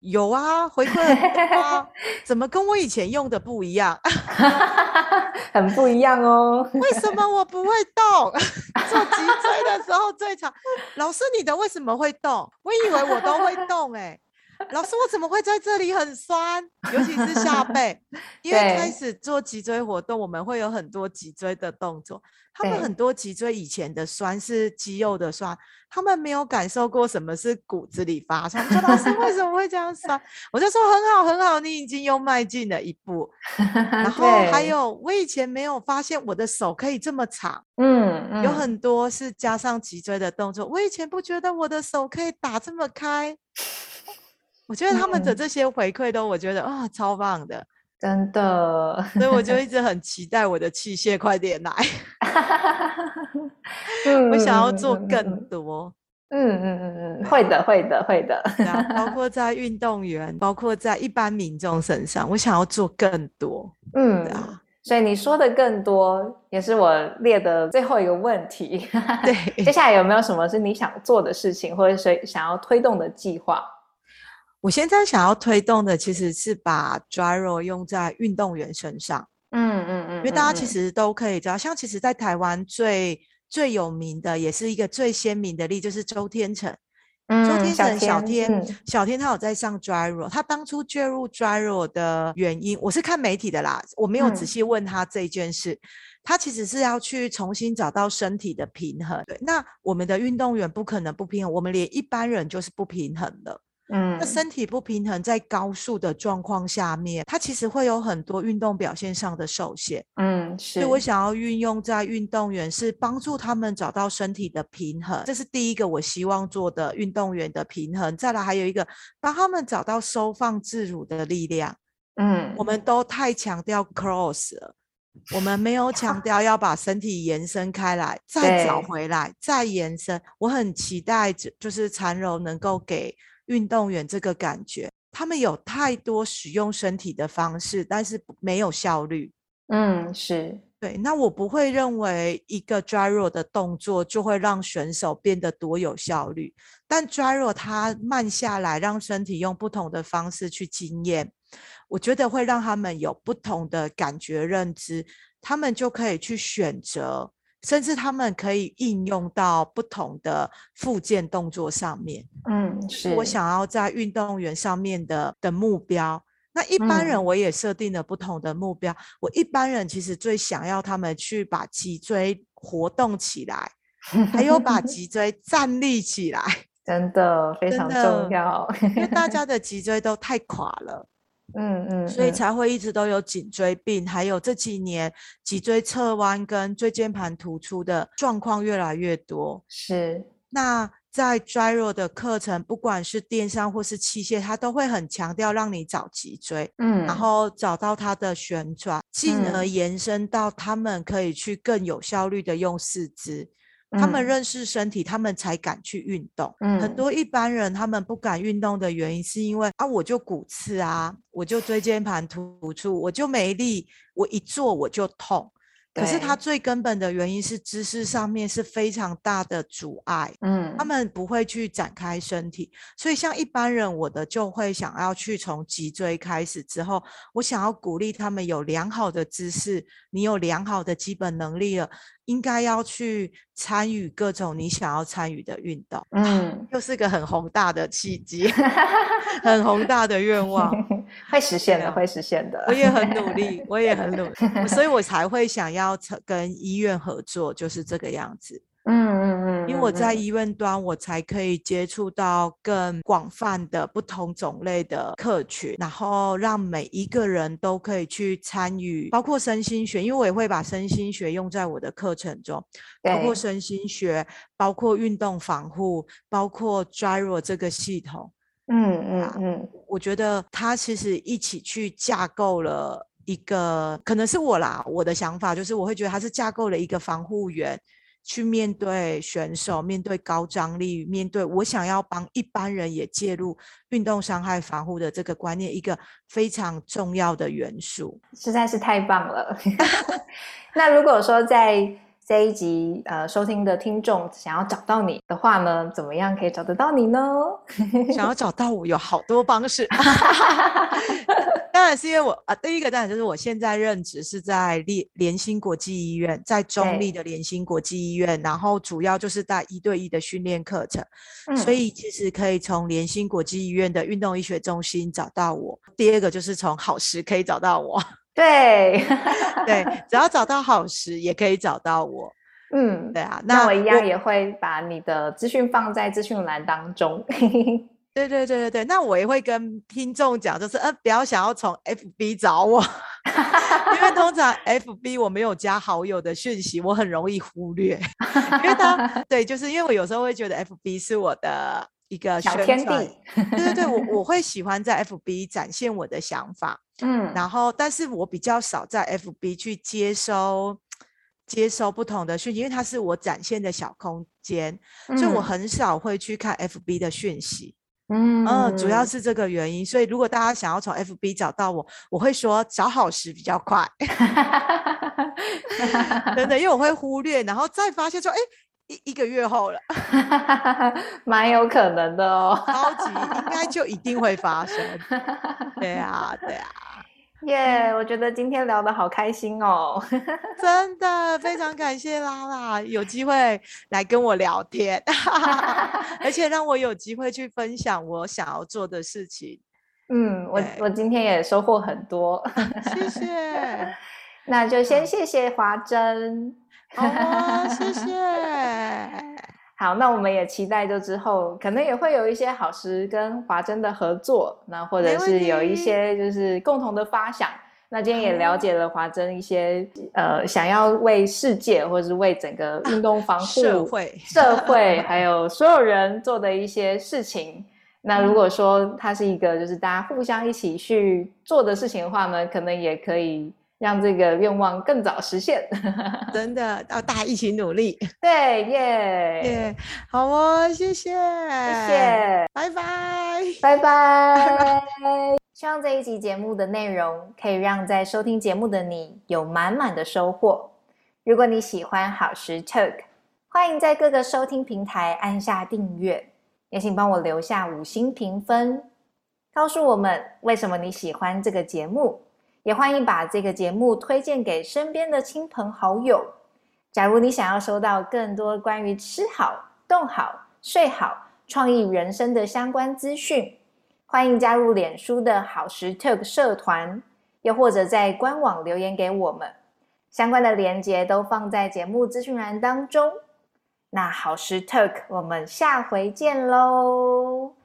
[SPEAKER 2] 有啊，回馈啊，怎么跟我以前用的不一样？[laughs]
[SPEAKER 1] 很不一样哦。[laughs]
[SPEAKER 2] 为什么我不会动？做脊椎的时候最长。老师，你的为什么会动？我以为我都会动哎。老师，我怎么会在这里很酸？尤其是下 [laughs] 背，因为开始做脊椎活动，我们会有很多脊椎的动作。他们很多脊椎以前的酸是肌肉的酸，他们没有感受过什么是骨子里发酸。说老师为什么会这样酸？我就说很好很好，你已经又迈进了一步。然 [laughs] 后还有，我以前没有发现我的手可以这么长。嗯，有很多是加上脊椎的动作。我以前不觉得我的手可以打这么开。我觉得他们的这些回馈都，我觉得啊，超棒的，
[SPEAKER 1] 真的。
[SPEAKER 2] 所以我就一 [laughs] 直很期待我的器械快点来。[laughs] 我想要做更多。
[SPEAKER 1] 嗯嗯嗯嗯，会的，会的，会的。
[SPEAKER 2] 包 [laughs] 括在运动员，包括在一般民众身上，我想要做更多。嗯
[SPEAKER 1] 啊，所以你说的更多，也是我列的最后一个问题。
[SPEAKER 2] 对，
[SPEAKER 1] 接下来有没有什么是你想做的事情，或者是想要推动的计划？
[SPEAKER 2] 我现在想要推动的其实是把 Dryro 用在运动员身上，嗯嗯嗯，因为大家其实都可以知道，像其实，在台湾最最有名的，也是一个最鲜明的例，就是周天成。嗯周天成小天，小天他有在上 Dryro，他当初介入 Dryro 的原因，我是看媒体的啦，我没有仔细问他这件事。他其实是要去重新找到身体的平衡。对，那我们的运动员不可能不平衡，我们连一般人就是不平衡的。嗯，那身体不平衡，在高速的状况下面，它其实会有很多运动表现上的受限。嗯，是。所以我想要运用在运动员，是帮助他们找到身体的平衡，这是第一个我希望做的运动员的平衡。再来还有一个，帮他们找到收放自如的力量。嗯，我们都太强调 cross 了，我们没有强调要把身体延伸开来，再找回来，再延伸。我很期待，就是缠柔能够给。运动员这个感觉，他们有太多使用身体的方式，但是没有效率。
[SPEAKER 1] 嗯，是
[SPEAKER 2] 对。那我不会认为一个 gyro 的动作就会让选手变得多有效率，但 gyro 它慢下来，让身体用不同的方式去经验，我觉得会让他们有不同的感觉认知，他们就可以去选择。甚至他们可以应用到不同的附件动作上面。嗯，是我想要在运动员上面的的目标。那一般人
[SPEAKER 1] 嗯
[SPEAKER 2] 我也设定了不同的目标。我一般人其实最想要他们去把脊椎活动起来，还有把 [laughs] 脊椎站立起来，
[SPEAKER 1] 真的非常重要。
[SPEAKER 2] 因为大家 [laughs] 的脊椎都太垮了。
[SPEAKER 1] 嗯嗯，
[SPEAKER 2] 所以
[SPEAKER 1] 嗯
[SPEAKER 2] 才会一直都有颈椎病，还有这几年脊椎侧弯跟椎间盘突出的状况越来越多。
[SPEAKER 1] 是
[SPEAKER 2] 那在 Gyro 的课程，不管是电商或是器械，它都会很强调让你找脊椎，
[SPEAKER 1] 嗯，
[SPEAKER 2] 然后找到它的旋转，进而
[SPEAKER 1] 嗯
[SPEAKER 2] 延伸到他们可以去更有效率的用四肢。他们
[SPEAKER 1] 嗯
[SPEAKER 2] 认识身体，他们才敢去运动。很
[SPEAKER 1] 嗯
[SPEAKER 2] 多一般人他们不敢运动的原因，是因为啊，我就骨刺啊，我就椎间盘突出，我就没力，我一坐我就痛。可是
[SPEAKER 1] 他
[SPEAKER 2] 最根本的原因是姿势上面是非常大的阻碍，
[SPEAKER 1] 嗯
[SPEAKER 2] 他们不会去展开身体。所以像一般人，我的就会想要去从脊椎开始之后，我想要鼓励他们有良好的姿势，你有良好的基本能力了，应该要去参与各种你想要参与的运动。
[SPEAKER 1] 嗯，
[SPEAKER 2] 又是个很宏大的契机，[laughs] 很宏大的愿望。[laughs]
[SPEAKER 1] 会实现的，会实现的。
[SPEAKER 2] 我也很努力，[laughs] 我也很努力，所以我才会想要成跟医院合作，就是这个样子。
[SPEAKER 1] 嗯嗯嗯，
[SPEAKER 2] 因为我在
[SPEAKER 1] 嗯
[SPEAKER 2] 医院端，我才可以接触到更广泛的不同种类的客群，然后让每一个人都可以去参与，包括身心学，因为我也会把身心学用在我的课程中，包括身心学，包括运动防护，包括 Gyro 这个系统。
[SPEAKER 1] 嗯嗯
[SPEAKER 2] 啊
[SPEAKER 1] 嗯
[SPEAKER 2] 我觉得它其实一起去架构了一个，可能是我啦，我的想法就是我会觉得它是架构了一个防护员，去面对选手，面对高张力，面对我想要帮一般人也介入运动伤害防护的这个观念，一个非常重要的元素。
[SPEAKER 1] 实在是太棒了。[laughs] 那如果说在这一集呃收听的听众想要找到你的话呢，怎么样可以找得到你呢？[laughs] [laughs]
[SPEAKER 2] 想要找到我有好多方式，[laughs] 当然是因为我啊，第一个当然就是我现在任职是在联联兴国际医院，在中立的联心国际医院，然后主要就是带一对一的训练课程，所
[SPEAKER 1] 嗯
[SPEAKER 2] 以其实可以从联心国际医院的运动医学中心找到我。第二个就是从好时可以找到我，[laughs]
[SPEAKER 1] 对，[laughs]
[SPEAKER 2] 对，只要找到好时也可以找到我，
[SPEAKER 1] 嗯，
[SPEAKER 2] 对啊，
[SPEAKER 1] 那我一样也会把你的资讯放在资讯栏当中。[laughs]
[SPEAKER 2] 对对对对对，那我也会跟听众讲，就是呃，不要想要从 FB 找我，因为通常 FB 我没有加好友的讯息，我很容易忽略，因为他对，就是因为我有时候会觉得 FB 是我的一个
[SPEAKER 1] 小天地，[laughs]
[SPEAKER 2] 对对对，我我会喜欢在 FB 展现我的想法，[laughs]
[SPEAKER 1] 嗯，
[SPEAKER 2] 然后但是我比较少在 FB 去接收。接收不同的讯息，因为它是我展现的小空间，所以我
[SPEAKER 1] 嗯。
[SPEAKER 2] 很少会去看 FB 的讯息。
[SPEAKER 1] 嗯。
[SPEAKER 2] 嗯，主要。是这个原因，所以如果大家想要从 FB 找到我，我会说找好时比较快，[laughs] 真的，因为我会忽略，然后再发现说，哎，一一个月后了，[laughs]
[SPEAKER 1] 蛮有可能的哦。[laughs]
[SPEAKER 2] 超级应该就一定会发生。[laughs] 对啊，对啊，
[SPEAKER 1] 耶我觉得今天聊得好开心哦。
[SPEAKER 2] 真的非常感谢拉拉有机会来跟我聊天，而且让我有机会去分享我想要做的事情。
[SPEAKER 1] 嗯，我我今天也收获很多，
[SPEAKER 2] 谢谢，
[SPEAKER 1] 那就先
[SPEAKER 2] 好
[SPEAKER 1] 谢谢华珍。
[SPEAKER 2] 好 [laughs] 啊，谢谢。
[SPEAKER 1] 好，那我们也期待就之后可能也会有一些好时跟华珍的合作，那或者是有一些就是共同的发想。那今天也了解了华珍一些呃想要为世界或者是为整个运动防 [laughs] 护、
[SPEAKER 2] 社会
[SPEAKER 1] 社会还有所有人做的一些事情。那如
[SPEAKER 2] 嗯
[SPEAKER 1] 果说它是一个就是大家互相一起去做的事情的话呢，可能也可以让这个愿望更早实现。[laughs]
[SPEAKER 2] 真的要大家一起努力。
[SPEAKER 1] 对，耶、
[SPEAKER 2] 耶，好哦，谢谢，
[SPEAKER 1] 谢，谢。
[SPEAKER 2] 拜拜。
[SPEAKER 1] 拜拜。[laughs] 希望这一集节目的内容可以让在收听节目的你有满满的收获。如果你喜欢好时 Talk，欢迎在各个收听平台按下订阅，也请帮我留下五星评分，告诉我们为什么你喜欢这个节目。也欢迎把这个节目推荐给身边的亲朋好友。假如你想要收到更多关于吃好、动好、睡好、创意人生的相关资讯，欢迎加入脸书的好时特社团，又或者在官网留言给我们，相关的链接都放在节目资讯栏当中。那好时特，我们下回见喽。